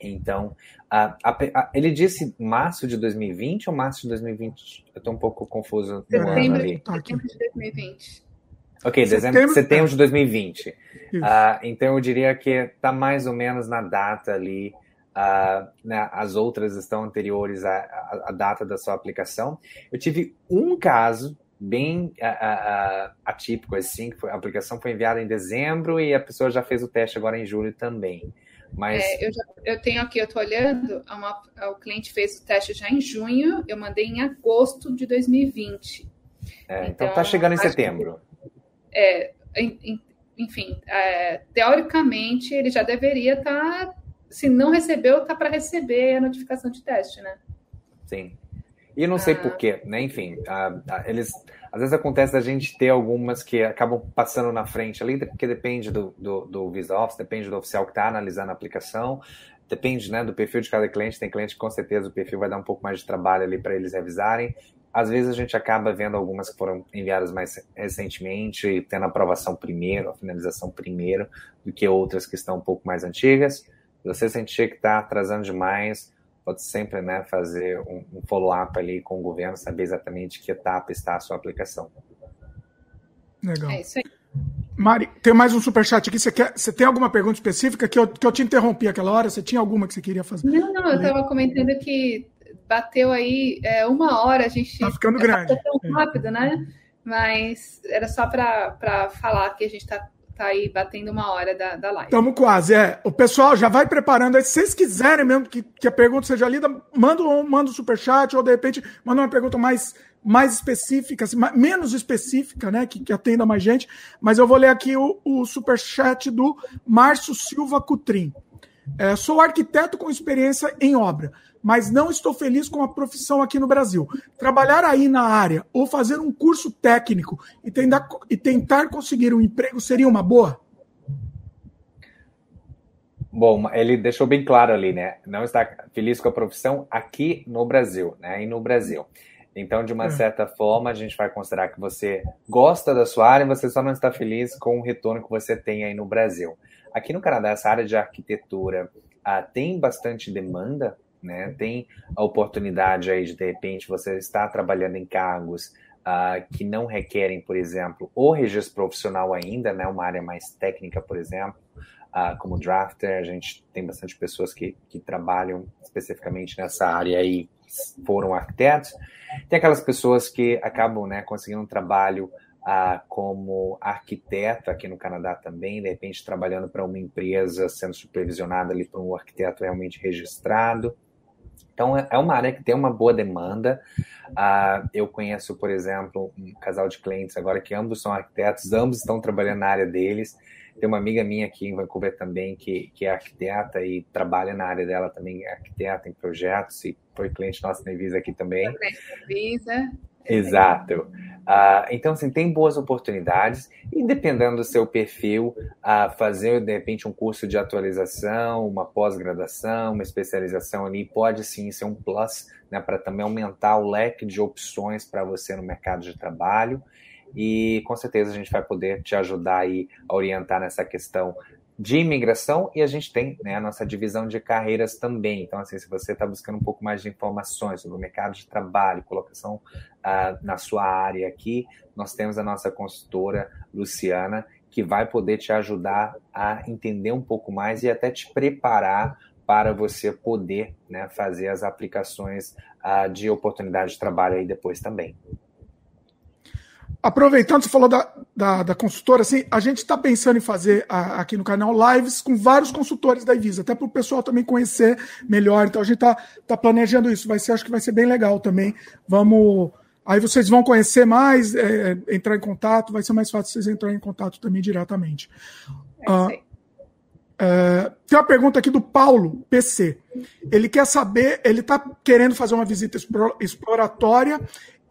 Então, a, a, a, ele disse março de 2020 ou março de 2020? Eu estou um pouco confuso no ano ali. Setembro de 2020. Ok, dezembro, setembro, setembro de 2020. Uh, então, eu diria que está mais ou menos na data ali Uh, né, as outras estão anteriores à, à, à, data da sua aplicação. Eu tive um caso bem uh, uh, atípico, assim, que foi, a aplicação foi enviada em dezembro e a pessoa já fez o teste agora em julho também. Mas... É, eu, já, eu, tenho aqui, eu estou olhando, uma, o cliente fez o teste já em junho, eu mandei em agosto de 2020. É, então está chegando em setembro. Que, é, enfim, é, teoricamente ele já deveria estar tá se não recebeu, tá para receber a notificação de teste, né? Sim. E não sei ah. porquê, né? Enfim, eles às vezes acontece da gente ter algumas que acabam passando na frente ali, porque depende do, do, do Visa Office, depende do oficial que está analisando a aplicação, depende né, do perfil de cada cliente. Tem cliente que com certeza o perfil vai dar um pouco mais de trabalho ali para eles revisarem. Às vezes a gente acaba vendo algumas que foram enviadas mais recentemente, tendo a aprovação primeiro, a finalização primeiro, do que outras que estão um pouco mais antigas. Se você sentir que está atrasando demais, pode sempre né, fazer um, um follow-up ali com o governo, saber exatamente que etapa está a sua aplicação. Legal. É isso aí. Mari, tem mais um superchat aqui. Você, quer, você tem alguma pergunta específica que eu, que eu te interrompi aquela hora? Você tinha alguma que você queria fazer? Não, não, eu estava comentando que bateu aí é, uma hora, a gente. Tá ficando grande. tão rápido, né? Mas era só para falar que a gente está tá aí batendo uma hora da, da live. Estamos quase, é. O pessoal já vai preparando aí. Se vocês quiserem mesmo que, que a pergunta seja lida, manda, manda um superchat ou de repente manda uma pergunta mais, mais específica, assim, menos específica, né? Que, que atenda mais gente. Mas eu vou ler aqui o, o superchat do Márcio Silva Cutrim. É, sou arquiteto com experiência em obra, mas não estou feliz com a profissão aqui no Brasil. Trabalhar aí na área ou fazer um curso técnico e tentar, e tentar conseguir um emprego seria uma boa? Bom, ele deixou bem claro ali, né? Não está feliz com a profissão aqui no Brasil, né? E no Brasil. Então, de uma é. certa forma, a gente vai considerar que você gosta da sua área, você só não está feliz com o retorno que você tem aí no Brasil. Aqui no Canadá, essa área de arquitetura ah, tem bastante demanda, né? Tem a oportunidade aí de, de repente, você estar trabalhando em cargos ah, que não requerem, por exemplo, o registro profissional ainda, né? Uma área mais técnica, por exemplo, ah, como drafter. A gente tem bastante pessoas que, que trabalham especificamente nessa área aí, foram arquitetos. Tem aquelas pessoas que acabam né, conseguindo um trabalho ah, como arquiteto aqui no Canadá também, de repente trabalhando para uma empresa, sendo supervisionada ali por um arquiteto realmente registrado. Então, é, é uma área que tem uma boa demanda. Ah, eu conheço, por exemplo, um casal de clientes agora que ambos são arquitetos, ambos estão trabalhando na área deles. Tem uma amiga minha aqui em Vancouver também que, que é arquiteta e trabalha na área dela também, é arquiteta em projetos e foi cliente nosso na Visa aqui também. Visa. Exato. Uh, então, assim, tem boas oportunidades e dependendo do seu perfil, uh, fazer de repente um curso de atualização, uma pós-graduação, uma especialização ali pode sim ser um plus, né, para também aumentar o leque de opções para você no mercado de trabalho. E com certeza a gente vai poder te ajudar aí a orientar nessa questão de imigração e a gente tem né, a nossa divisão de carreiras também. Então, assim, se você está buscando um pouco mais de informações sobre o mercado de trabalho, colocação uh, na sua área aqui, nós temos a nossa consultora Luciana, que vai poder te ajudar a entender um pouco mais e até te preparar para você poder né, fazer as aplicações uh, de oportunidade de trabalho aí depois também. Aproveitando, você falou da, da, da consultora, assim, a gente está pensando em fazer a, aqui no canal lives com vários consultores da Ivisa, até para o pessoal também conhecer melhor. Então a gente está tá planejando isso. Vai ser, acho que vai ser bem legal também. Vamos. Aí vocês vão conhecer mais, é, entrar em contato, vai ser mais fácil vocês entrarem em contato também diretamente. É ah, é, tem uma pergunta aqui do Paulo PC. Ele quer saber, ele está querendo fazer uma visita exploratória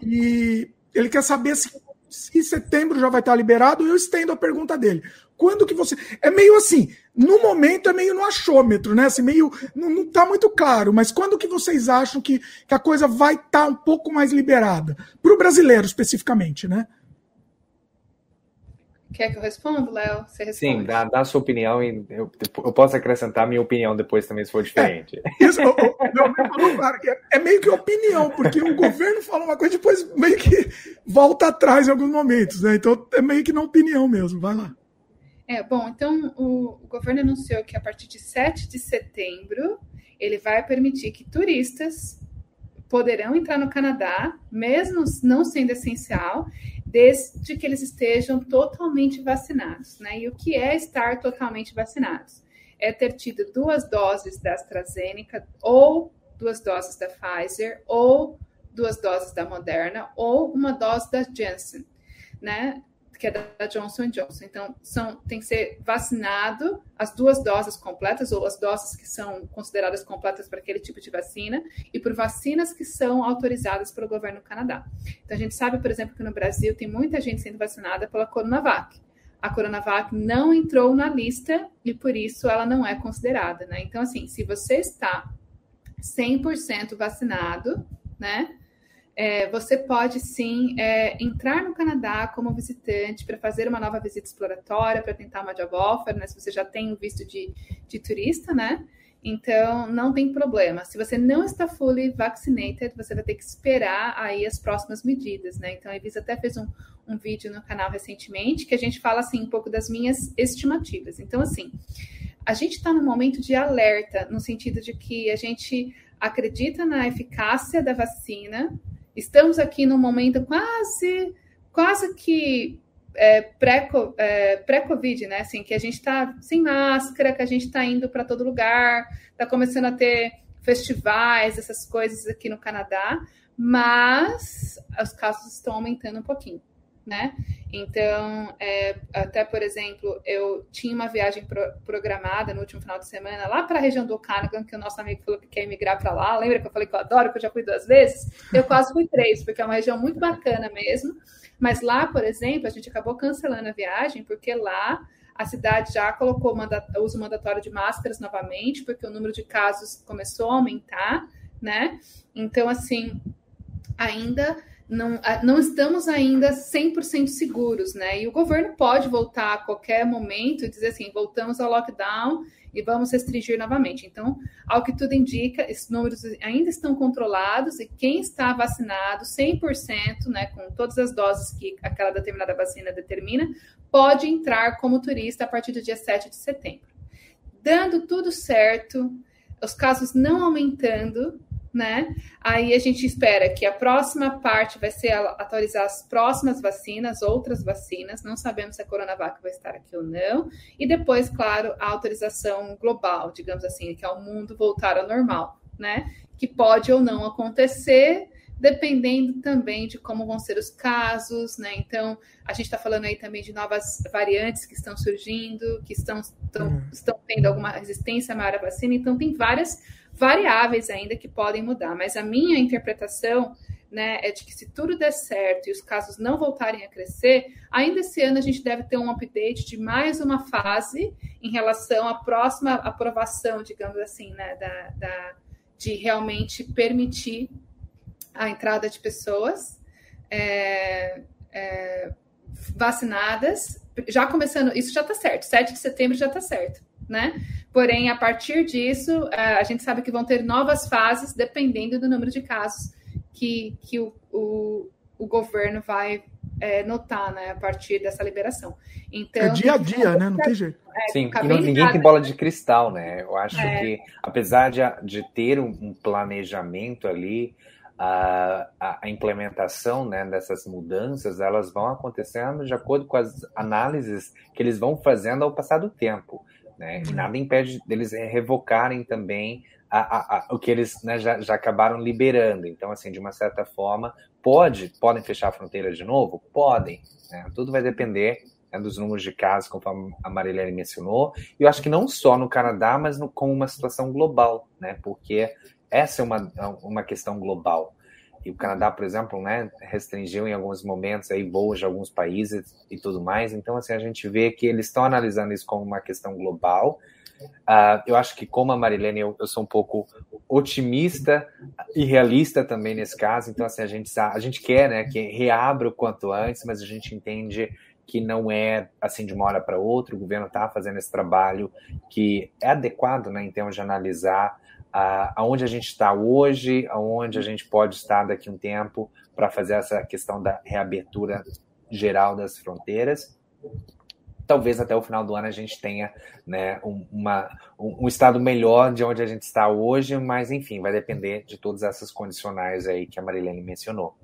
e ele quer saber se se setembro já vai estar liberado, eu estendo a pergunta dele. Quando que você. É meio assim, no momento é meio no achômetro, né? Assim, meio. Não, está muito claro, mas quando que vocês acham que, que a coisa vai estar um pouco mais liberada? Para o brasileiro, especificamente, né? Quer que eu responda, Léo? Sim, dá, dá, a sua opinião e eu, eu posso acrescentar minha opinião depois também, se for diferente. É, isso, o, é, é meio que opinião, porque o governo fala uma coisa e depois meio que volta atrás em alguns momentos, né? Então é meio que na opinião mesmo, vai lá. É, bom, então o, o governo anunciou que a partir de 7 de setembro ele vai permitir que turistas poderão entrar no Canadá, mesmo não sendo essencial, desde que eles estejam totalmente vacinados. Né? E o que é estar totalmente vacinados? É ter tido duas doses da AstraZeneca, ou duas doses da Pfizer, ou duas doses da Moderna, ou uma dose da Janssen, né? Que é da Johnson Johnson. Então, são, tem que ser vacinado as duas doses completas, ou as doses que são consideradas completas para aquele tipo de vacina, e por vacinas que são autorizadas pelo governo do Canadá. Então, a gente sabe, por exemplo, que no Brasil tem muita gente sendo vacinada pela Coronavac. A Coronavac não entrou na lista e por isso ela não é considerada, né? Então, assim, se você está 100% vacinado, né? É, você pode sim é, entrar no Canadá como visitante para fazer uma nova visita exploratória, para tentar uma job offer, né? Se você já tem um visto de, de turista, né? Então, não tem problema. Se você não está fully vaccinated, você vai ter que esperar aí as próximas medidas, né? Então, a Evisa até fez um, um vídeo no canal recentemente que a gente fala, assim, um pouco das minhas estimativas. Então, assim, a gente está num momento de alerta, no sentido de que a gente acredita na eficácia da vacina, Estamos aqui num momento quase quase que é, pré-Covid, é, pré né? Assim, que a gente está sem máscara, que a gente está indo para todo lugar, está começando a ter festivais, essas coisas aqui no Canadá, mas os casos estão aumentando um pouquinho né? Então, é, até por exemplo, eu tinha uma viagem pro, programada no último final de semana lá para a região do Okanagan, que o nosso amigo falou que quer emigrar para lá. Lembra que eu falei que eu adoro, que eu já fui duas vezes? Eu quase fui três, porque é uma região muito bacana mesmo. Mas lá, por exemplo, a gente acabou cancelando a viagem, porque lá a cidade já colocou o uso mandatório de máscaras novamente, porque o número de casos começou a aumentar, né? Então, assim, ainda não, não estamos ainda 100% seguros, né? E o governo pode voltar a qualquer momento e dizer assim: voltamos ao lockdown e vamos restringir novamente. Então, ao que tudo indica, esses números ainda estão controlados e quem está vacinado 100%, né, com todas as doses que aquela determinada vacina determina, pode entrar como turista a partir do dia 7 de setembro. Dando tudo certo, os casos não aumentando, né? Aí a gente espera que a próxima parte vai ser atualizar as próximas vacinas, outras vacinas, não sabemos se a Coronavac vai estar aqui ou não, e depois, claro, a autorização global, digamos assim, que é o mundo voltar ao normal, né? Que pode ou não acontecer, dependendo também de como vão ser os casos, né? Então, a gente está falando aí também de novas variantes que estão surgindo, que estão, estão, uhum. estão tendo alguma resistência maior à vacina, então tem várias variáveis ainda que podem mudar, mas a minha interpretação né, é de que se tudo der certo e os casos não voltarem a crescer, ainda esse ano a gente deve ter um update de mais uma fase em relação à próxima aprovação, digamos assim, né, da, da de realmente permitir a entrada de pessoas é, é, vacinadas, já começando, isso já está certo, 7 de setembro já está certo, né? Porém, a partir disso, é, a gente sabe que vão ter novas fases, dependendo do número de casos que, que o, o, o governo vai é, notar né, a partir dessa liberação. Então, é dia a dia, né? Não tem jeito. É, Sim, e ninguém tem bola de cristal, né? Eu acho é. que, apesar de, de ter um, um planejamento ali, a, a, implementação né, dessas mudanças elas vão acontecendo de acordo com as análises que eles vão fazendo ao passar do tempo. Né? E uhum. nada impede deles revocarem também a, a, a, o que eles né, já, já, acabaram liberando. Então, assim, de uma certa forma, pode, podem fechar a fronteira de novo? Podem. Né? Tudo vai depender né, dos números de casos, conforme a Marilene mencionou. E eu acho que não só no Canadá, mas no, com uma situação global, né? porque essa é uma, uma questão global. E o Canadá, por exemplo, né, restringiu em alguns momentos aí voos de alguns países e tudo mais. Então, assim, a gente vê que eles estão analisando isso como uma questão global. Uh, eu acho que, como a Marilene, eu, eu, sou um pouco otimista e realista também nesse caso. Então, assim, a gente, a gente quer né, que reabra o quanto antes, mas a gente entende que não é assim de uma hora para outra. O governo está fazendo esse trabalho que é adequado né, em termos de analisar aonde a gente está hoje, aonde a gente pode estar daqui a um tempo para fazer essa questão da reabertura geral das fronteiras. Talvez até o final do ano a gente tenha né, um, uma, um, um estado melhor de onde a gente está hoje, mas enfim, vai depender de todas essas condicionais aí que a Marilene mencionou.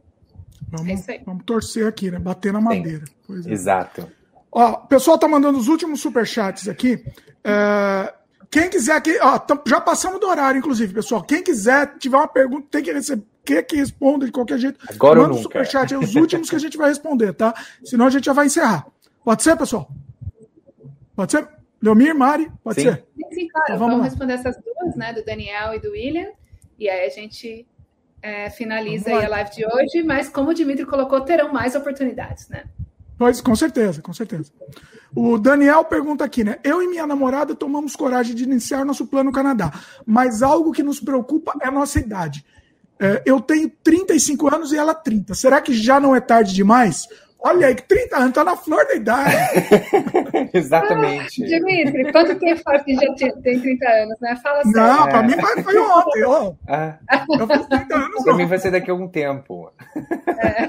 Vamos, é vamos torcer aqui, né? Bater na madeira. É. Exato. Ó, o pessoal tá mandando os últimos superchats aqui. É, quem quiser aqui, ó, já passamos do horário, inclusive, pessoal. Quem quiser, tiver uma pergunta, tem que receber, quer que responda de qualquer jeito. Agora manda o superchat, é os últimos que a gente vai responder, tá? Senão a gente já vai encerrar. Pode ser, pessoal? Pode ser? Leomir, Mari, pode Sim. ser? Sim, claro. Então, vamos, vamos responder essas duas, né? Do Daniel e do William. E aí a gente é, finaliza aí a live de hoje, mas como o Dimitri colocou, terão mais oportunidades, né? Pois, com certeza, com certeza. O Daniel pergunta aqui, né? Eu e minha namorada tomamos coragem de iniciar nosso plano no Canadá, mas algo que nos preocupa é a nossa idade. É, eu tenho 35 anos e ela 30. Será que já não é tarde demais? Olha aí, que 30 anos, tá na flor da idade. Exatamente. Ah, Dimitri, quanto tempo faz que já tem 30 anos, né? Fala sério. Não, é. pra mim foi, foi ontem. Ó. Ah. Eu fiz 30 anos. Pra mim vai ser daqui a algum tempo. É.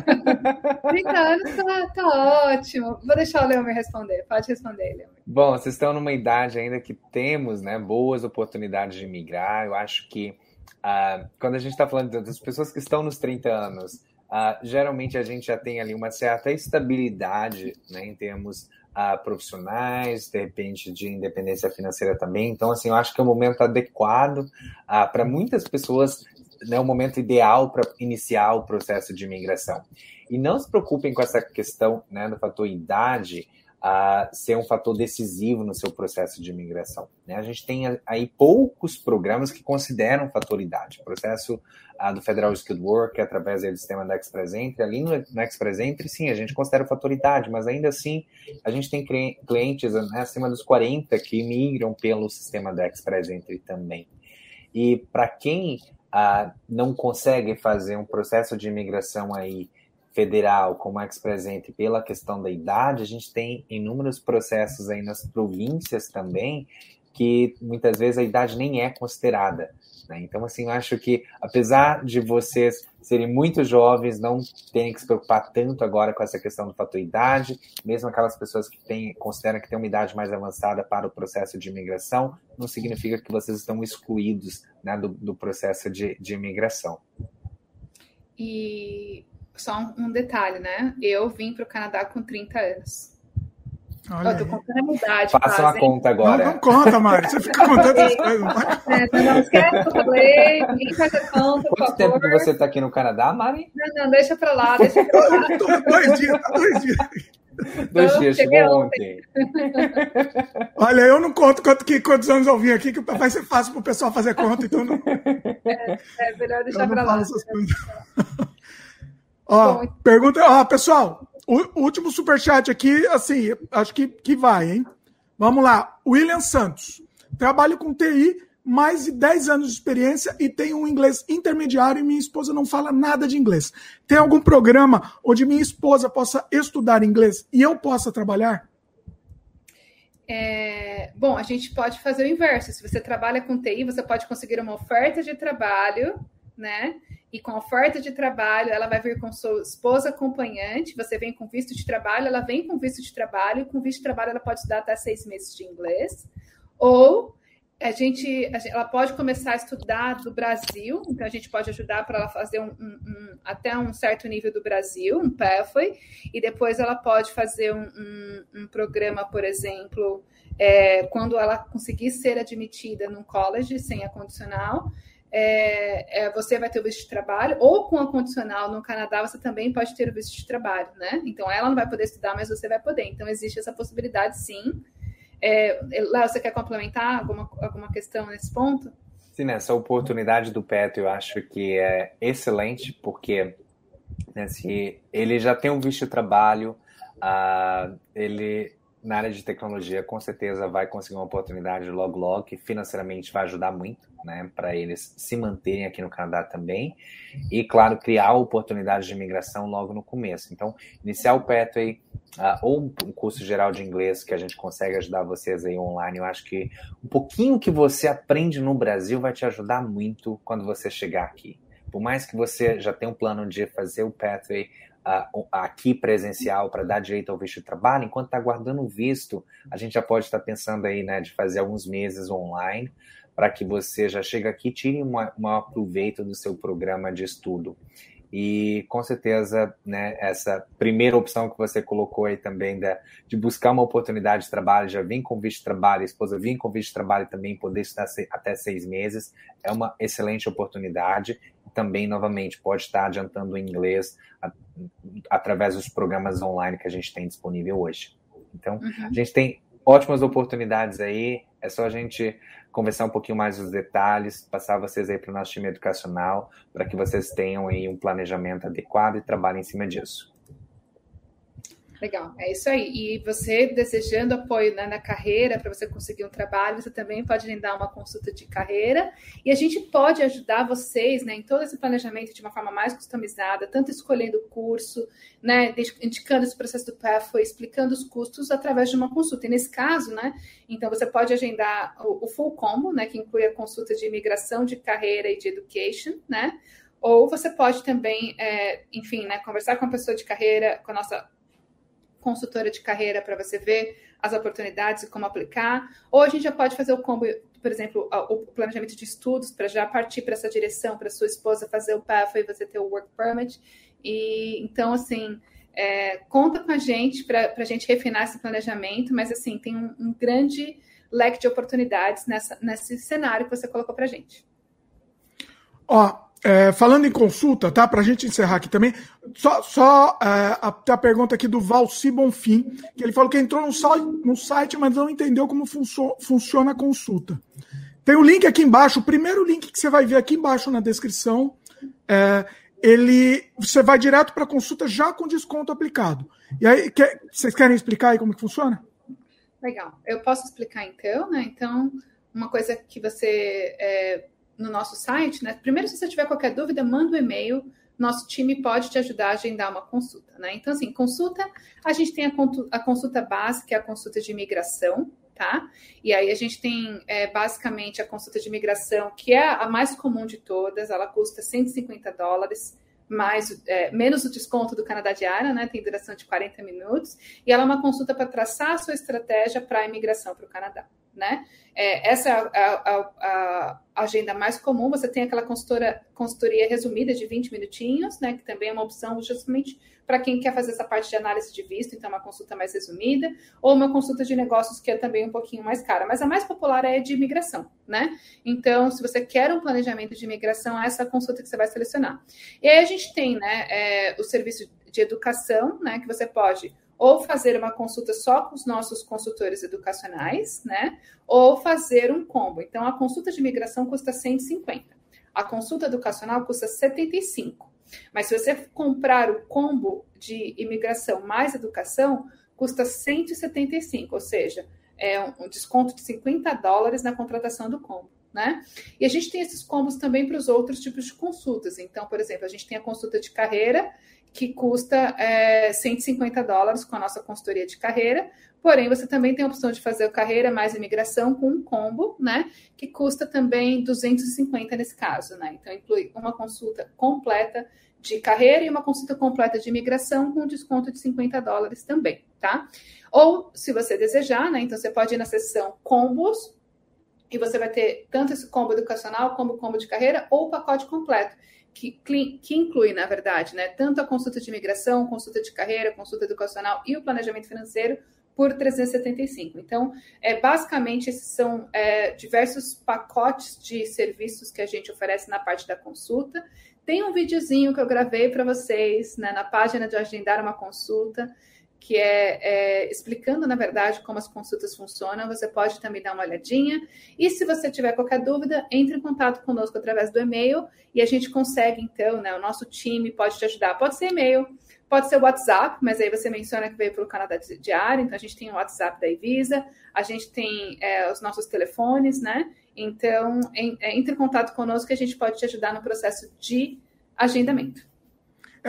30 anos tá, tá ótimo. Vou deixar o Leão me responder. Pode responder, Leão. Bom, vocês estão numa idade ainda que temos né, boas oportunidades de migrar. Eu acho que uh, quando a gente está falando das pessoas que estão nos 30 anos, uh, geralmente a gente já tem ali uma certa estabilidade né, em termos uh, profissionais, de repente de independência financeira também. Então, assim, eu acho que é o momento adequado uh, para muitas pessoas, né, o momento ideal para iniciar o processo de imigração. E não se preocupem com essa questão né, do fator idade, a ser um fator decisivo no seu processo de imigração. Né? A gente tem aí poucos programas que consideram fatoridade. O processo uh, do Federal Skilled Work, através do sistema da Express Entry, ali no, no Express Entry, sim, a gente considera fatoridade, mas ainda assim a gente tem clientes né, acima dos 40 que migram pelo sistema da Express Entry também. E para quem uh, não consegue fazer um processo de imigração aí federal, como ex-presente, pela questão da idade, a gente tem inúmeros processos aí nas províncias também, que muitas vezes a idade nem é considerada. Né? Então, assim, eu acho que, apesar de vocês serem muito jovens, não terem que se preocupar tanto agora com essa questão do fator idade, mesmo aquelas pessoas que têm, consideram que têm uma idade mais avançada para o processo de imigração, não significa que vocês estão excluídos né, do, do processo de, de imigração. E só um, um detalhe, né? Eu vim para o Canadá com 30 anos. Olha eu tô contando a idade. Faça uma conta agora. Não, não conta, Mário. Você fica contando essas coisas. Não, é, não, não esquece, eu falei. Ninguém faz a conta. Quanto tempo favor. que você está aqui no Canadá, Mari? Não, não, deixa para lá. Deixa pra lá. dois dias, dois dias. Dois então, dias, chegou ontem. Olha, eu não conto quanto que, quantos anos eu vim aqui, que vai ser fácil para o pessoal fazer conta, então não. É, é melhor deixar para lá. Ó, pergunta, ó, pessoal, o último superchat aqui, assim, acho que, que vai, hein? Vamos lá. William Santos. Trabalho com TI, mais de 10 anos de experiência e tenho um inglês intermediário e minha esposa não fala nada de inglês. Tem algum programa onde minha esposa possa estudar inglês e eu possa trabalhar? É, bom, a gente pode fazer o inverso. Se você trabalha com TI, você pode conseguir uma oferta de trabalho, né? E com oferta de trabalho, ela vai vir com sua esposa acompanhante, você vem com visto de trabalho, ela vem com visto de trabalho, e com visto de trabalho ela pode estudar até seis meses de inglês, ou a gente, ela pode começar a estudar do Brasil, então a gente pode ajudar para ela fazer um, um, um, até um certo nível do Brasil, um pathway, e depois ela pode fazer um, programa, por exemplo, é, quando ela conseguir ser admitida num college sem a condicional, é, é, você vai ter o visto de trabalho, ou com a condicional no Canadá, você também pode ter o visto de trabalho, né? Então, ela não vai poder estudar, mas você vai poder. Então, existe essa possibilidade, sim. É, lá, você quer complementar alguma, alguma questão nesse ponto? Sim, essa oportunidade do PET eu acho que é excelente, porque né, se ele já tem um visto de trabalho, uh, ele na área de tecnologia com certeza vai conseguir uma oportunidade logo logo que financeiramente vai ajudar muito né, para eles se manterem aqui no Canadá também, e, claro, criar oportunidades de imigração logo no começo. Então, iniciar o Pathway, uh, ou um curso geral de inglês que a gente consegue ajudar vocês aí online, eu acho que um pouquinho que você aprende no Brasil vai te ajudar muito quando você chegar aqui. Por mais que você já tenha um plano de fazer o Pathway aqui presencial para dar direito ao visto de trabalho, enquanto está guardando o visto, a gente já pode estar pensando aí né, de fazer alguns meses online, para que você já chegue aqui e tire um maior proveito do seu programa de estudo. E com certeza, né, essa primeira opção que você colocou aí também da, de buscar uma oportunidade de trabalho, já vem com visto de trabalho, esposa vem com visto de trabalho também, poder estudar até seis meses, é uma excelente oportunidade. Também, novamente, pode estar adiantando o inglês a, através dos programas online que a gente tem disponível hoje. Então, uhum. a gente tem ótimas oportunidades aí, é só a gente conversar um pouquinho mais os detalhes, passar vocês aí para o nosso time educacional, para que vocês tenham aí um planejamento adequado e trabalhem em cima disso. Legal, é isso aí. E você desejando apoio né, na carreira para você conseguir um trabalho, você também pode agendar uma consulta de carreira e a gente pode ajudar vocês né, em todo esse planejamento de uma forma mais customizada, tanto escolhendo o curso, né, indicando esse processo do Pathway, explicando os custos através de uma consulta. E nesse caso, né, então você pode agendar o, o full combo, né, que inclui a consulta de imigração, de carreira e de education, né? Ou você pode também, é, enfim, né, conversar com a pessoa de carreira, com a nossa consultora de carreira para você ver as oportunidades e como aplicar. Ou a gente já pode fazer o combo, por exemplo, o planejamento de estudos para já partir para essa direção, para sua esposa fazer o pathway e você ter o work permit. E então, assim, é, conta com a gente para a gente refinar esse planejamento, mas assim, tem um, um grande leque de oportunidades nessa, nesse cenário que você colocou para a gente. Ó, é, falando em consulta, tá? Para a gente encerrar aqui também, só, só é, a, a, pergunta aqui do Valci Bonfim, que ele falou que entrou no, site, no site mas não entendeu como funcio, funciona a consulta. Tem o um link aqui embaixo, o primeiro link que você vai ver aqui embaixo na descrição, é, ele, você vai direto para a consulta já com desconto aplicado. E aí, quer, vocês querem explicar aí como que funciona? Legal. Eu posso explicar então, né? Então, uma coisa que você é, no nosso site, né? Primeiro, se você tiver qualquer dúvida, manda um e-mail. Nosso time pode te ajudar a agendar uma consulta, né? Então, assim, consulta, a gente tem a, consulta básica, que é a consulta de imigração, tá? E aí a gente tem é, basicamente a consulta de imigração, que é a mais comum de todas, ela custa 150 dólares mais é, menos o desconto do Canadá Diária, né? Tem duração de 40 minutos, e ela é uma consulta para traçar a sua estratégia para a imigração para o Canadá, né? É, essa é a, a, a, agenda mais comum. Você tem aquela consultora, consultoria resumida de 20 minutinhos, né? Que também é uma opção justamente para quem quer fazer essa parte de análise de visto, então é uma consulta mais resumida, ou uma consulta de negócios que é também um pouquinho mais cara. Mas a mais popular é de imigração, né? Então, se você quer um planejamento de imigração, essa é a consulta que você vai selecionar. E aí a gente tem, né, é, o serviço de educação, né, que você pode ou fazer uma consulta só com os nossos consultores educacionais, né? Ou fazer um combo. Então, a consulta de imigração custa 150. A consulta educacional custa 75. Mas se você comprar o combo de imigração mais educação, custa 175, ou seja, é um desconto de 50 dólares na contratação do combo. Né? E a gente tem esses combos também para os outros tipos de consultas. Então, por exemplo, a gente tem a consulta de carreira, que custa é, 150 dólares com a nossa consultoria de carreira. Porém, você também tem a opção de fazer carreira mais imigração com um combo, né? Que custa também 250 nesse caso, né? Então, inclui uma consulta completa de carreira e uma consulta completa de imigração com desconto de 50 dólares também, tá? Ou, se você desejar, né? Então, você pode ir na seção combos e você vai ter tanto esse combo educacional como o combo de carreira ou o pacote completo que, que inclui, na verdade, né, tanto a consulta de imigração, consulta de carreira, consulta educacional e o planejamento financeiro por 375. Então, é, basicamente, esses são é, diversos pacotes de serviços que a gente oferece na parte da consulta. Tem um videozinho que eu gravei para vocês né, na página de agendar uma consulta que é, é, explicando, na verdade, como as consultas funcionam. Você pode também dar uma olhadinha. E se você tiver qualquer dúvida, entre em contato conosco através do e-mail e a gente consegue, então, né? O nosso time pode te ajudar. Pode ser e-mail, pode ser WhatsApp, mas aí você menciona que veio para o Canadá Diário, então a gente tem o WhatsApp da Evisa, a gente tem é, os nossos telefones, né? Então, é, entre em contato conosco que a gente pode te ajudar no processo de agendamento.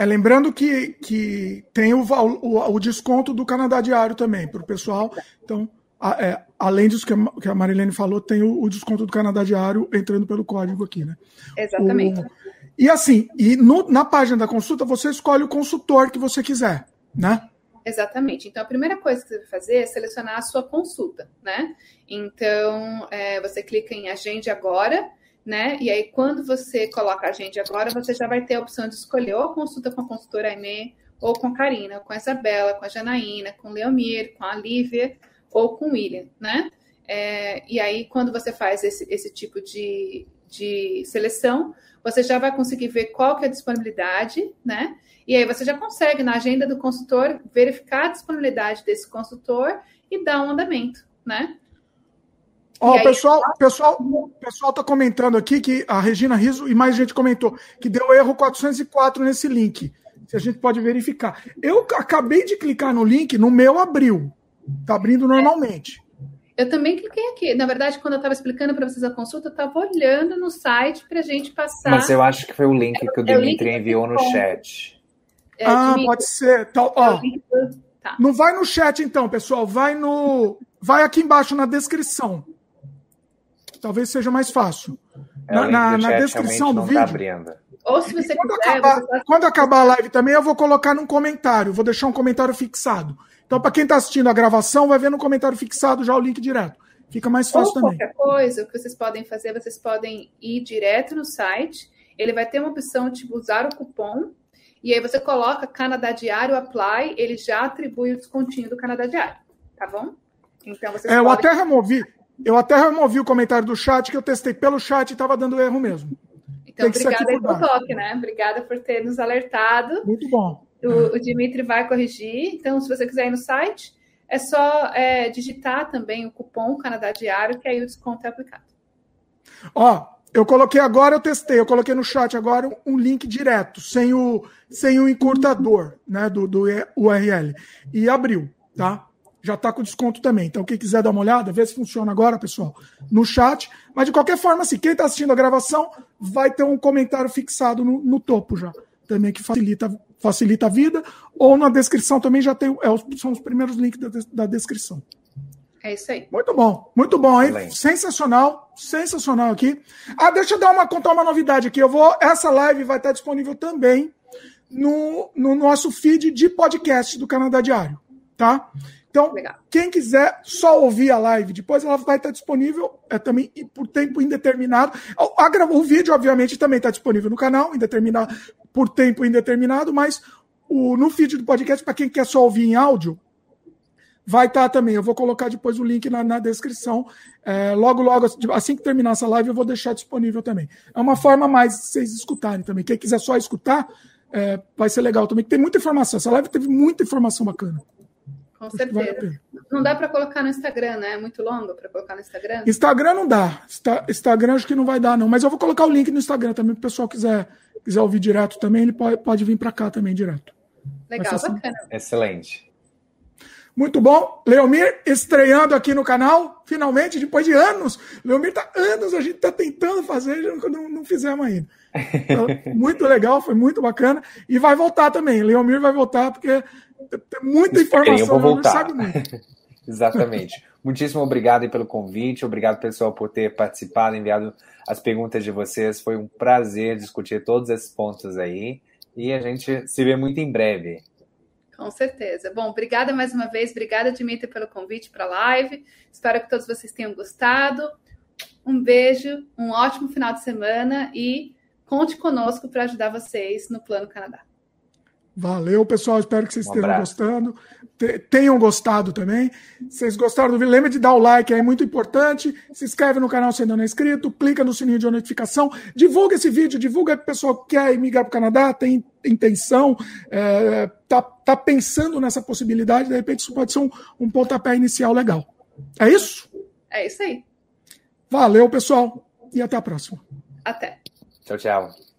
É, lembrando que, que tem o, o, o desconto do Canadá Diário também para o pessoal. Então, a, é, além disso que a, que a Marilene falou, tem o, o, desconto do Canadá Diário entrando pelo código aqui, né? Exatamente. e assim, e no, na página da consulta você escolhe o consultor que você quiser, né? Exatamente. Então, a primeira coisa que você vai fazer é selecionar a sua consulta, né? Então, é, você clica em Agende Agora né? E aí, quando você coloca a gente agora, você já vai ter a opção de escolher ou consulta com a consultora Aimee, ou com a Karina, ou com a Isabela, com a Janaína, com o Leomir, com a Lívia, ou com o William, né? É, e aí, quando você faz esse, esse tipo de, de seleção, você já vai conseguir ver qual que é a disponibilidade, né? E aí você já consegue, na agenda do consultor, verificar a disponibilidade desse consultor e dar um andamento, né? Ó, o pessoal, pessoal, pessoal tá comentando aqui que a Regina Riso e mais gente comentou que deu erro 404 nesse link. Se a gente pode verificar. Eu acabei de clicar no link, no meu abriu. Tá abrindo normalmente. Eu também cliquei aqui. Na verdade, quando eu estava explicando para vocês a consulta, eu estava olhando no site para a gente passar. Mas eu acho que foi o link que o Dimitri enviou no chat. É, ah, pode ser. Então, ó, tá. Não vai no chat, então, pessoal. Vai no. Vai aqui embaixo na descrição talvez seja mais fácil. É, na, na, na descrição do tá vídeo. Tá Ou se você quando, quiser, acabar, você quando acabar a live também, eu vou colocar num comentário, vou deixar um comentário fixado. Então, para quem está assistindo a gravação, vai ver no comentário fixado já o link direto. Fica mais fácil Ou também. Qualquer coisa, o que vocês podem fazer, vocês podem ir direto no site. Ele vai ter uma opção de usar o cupom E aí você coloca Canadá Diário Apply, ele já atribui o descontinho do Canadá Diário, tá bom? Então você é, Eu até removi, eu até removi o comentário do chat que eu testei pelo chat e estava dando erro mesmo. Então, obrigada pelo toque, né? Obrigada por ter nos alertado. Muito bom. O, o Dimitri vai corrigir. Então, se você quiser ir no site, é só é, digitar também o cupom Canadá Diário, que aí o desconto é aplicado. Ó, eu coloquei agora, eu testei, eu coloquei no chat agora um link direto, sem o, sem o encurtador né, do, do URL. E abriu, tá? Já está com desconto também. Então, quem quiser dar uma olhada, vê se funciona agora, pessoal, no chat. Mas de qualquer forma, assim, quem está assistindo a gravação vai ter um comentário fixado no, no topo já. Também que facilita, facilita a vida. Ou na descrição também já tem. É, são os primeiros links da, da descrição. É isso aí. Muito bom, muito bom, hein? Excelente. Sensacional, sensacional aqui. Ah, deixa eu dar uma, contar uma novidade aqui. Eu vou. Essa live vai estar disponível também no, no nosso feed de podcast do Canadá Diário, tá? Então, Legal. quem quiser só ouvir a live depois, ela vai estar disponível é, também por tempo indeterminado. A, a, o vídeo, obviamente, também está disponível no canal, indeterminado, por tempo indeterminado, mas o, no feed do podcast, para quem quer só ouvir em áudio, vai estar tá também. Eu vou colocar depois o link na, na descrição. É, logo, logo, assim que terminar essa live, eu vou deixar disponível também. É uma forma mais de vocês escutarem também. Quem quiser só escutar, é, vai ser legal também. Tem muita informação. Essa live teve muita informação bacana. Com certeza. Não dá para colocar no Instagram, né? É muito longo para colocar no Instagram. Instagram não dá. Instagram acho que não vai dar, não. Mas eu vou colocar o link no Instagram também, para o pessoal quiser, quiser ouvir direto também, ele pode, pode vir para cá também direto. Legal, assim. bacana. Excelente. Muito bom. Leomir estreando aqui no canal, finalmente, depois de anos. Leomir tá anos, a gente tá tentando fazer, não, não fizemos ainda. Então, muito legal, foi muito bacana. E vai voltar também. Leomir vai voltar, porque tem muita informação, vou voltar. sabe muito. Exatamente. Muitíssimo obrigado pelo convite, obrigado pessoal por ter participado, enviado as perguntas de vocês. Foi um prazer discutir todos esses pontos aí e a gente se vê muito em breve. Com certeza. Bom, obrigada mais uma vez, obrigada Dimitri pelo convite para a live. Espero que todos vocês tenham gostado. Um beijo, um ótimo final de semana e conte conosco para ajudar vocês no Plano Canadá. Valeu, pessoal. Espero que vocês um estejam gostando. Tenham gostado também. Se vocês gostaram do vídeo, lembre de dar o like, é muito importante. Se inscreve no canal se ainda não é inscrito. Clica no sininho de notificação. Divulga esse vídeo, divulga para o pessoal que quer migrar para o Canadá, tem intenção, é, tá, tá pensando nessa possibilidade. De repente, isso pode ser um, um pontapé inicial legal. É isso? É isso aí. Valeu, pessoal. E até a próxima. Até. Tchau, tchau.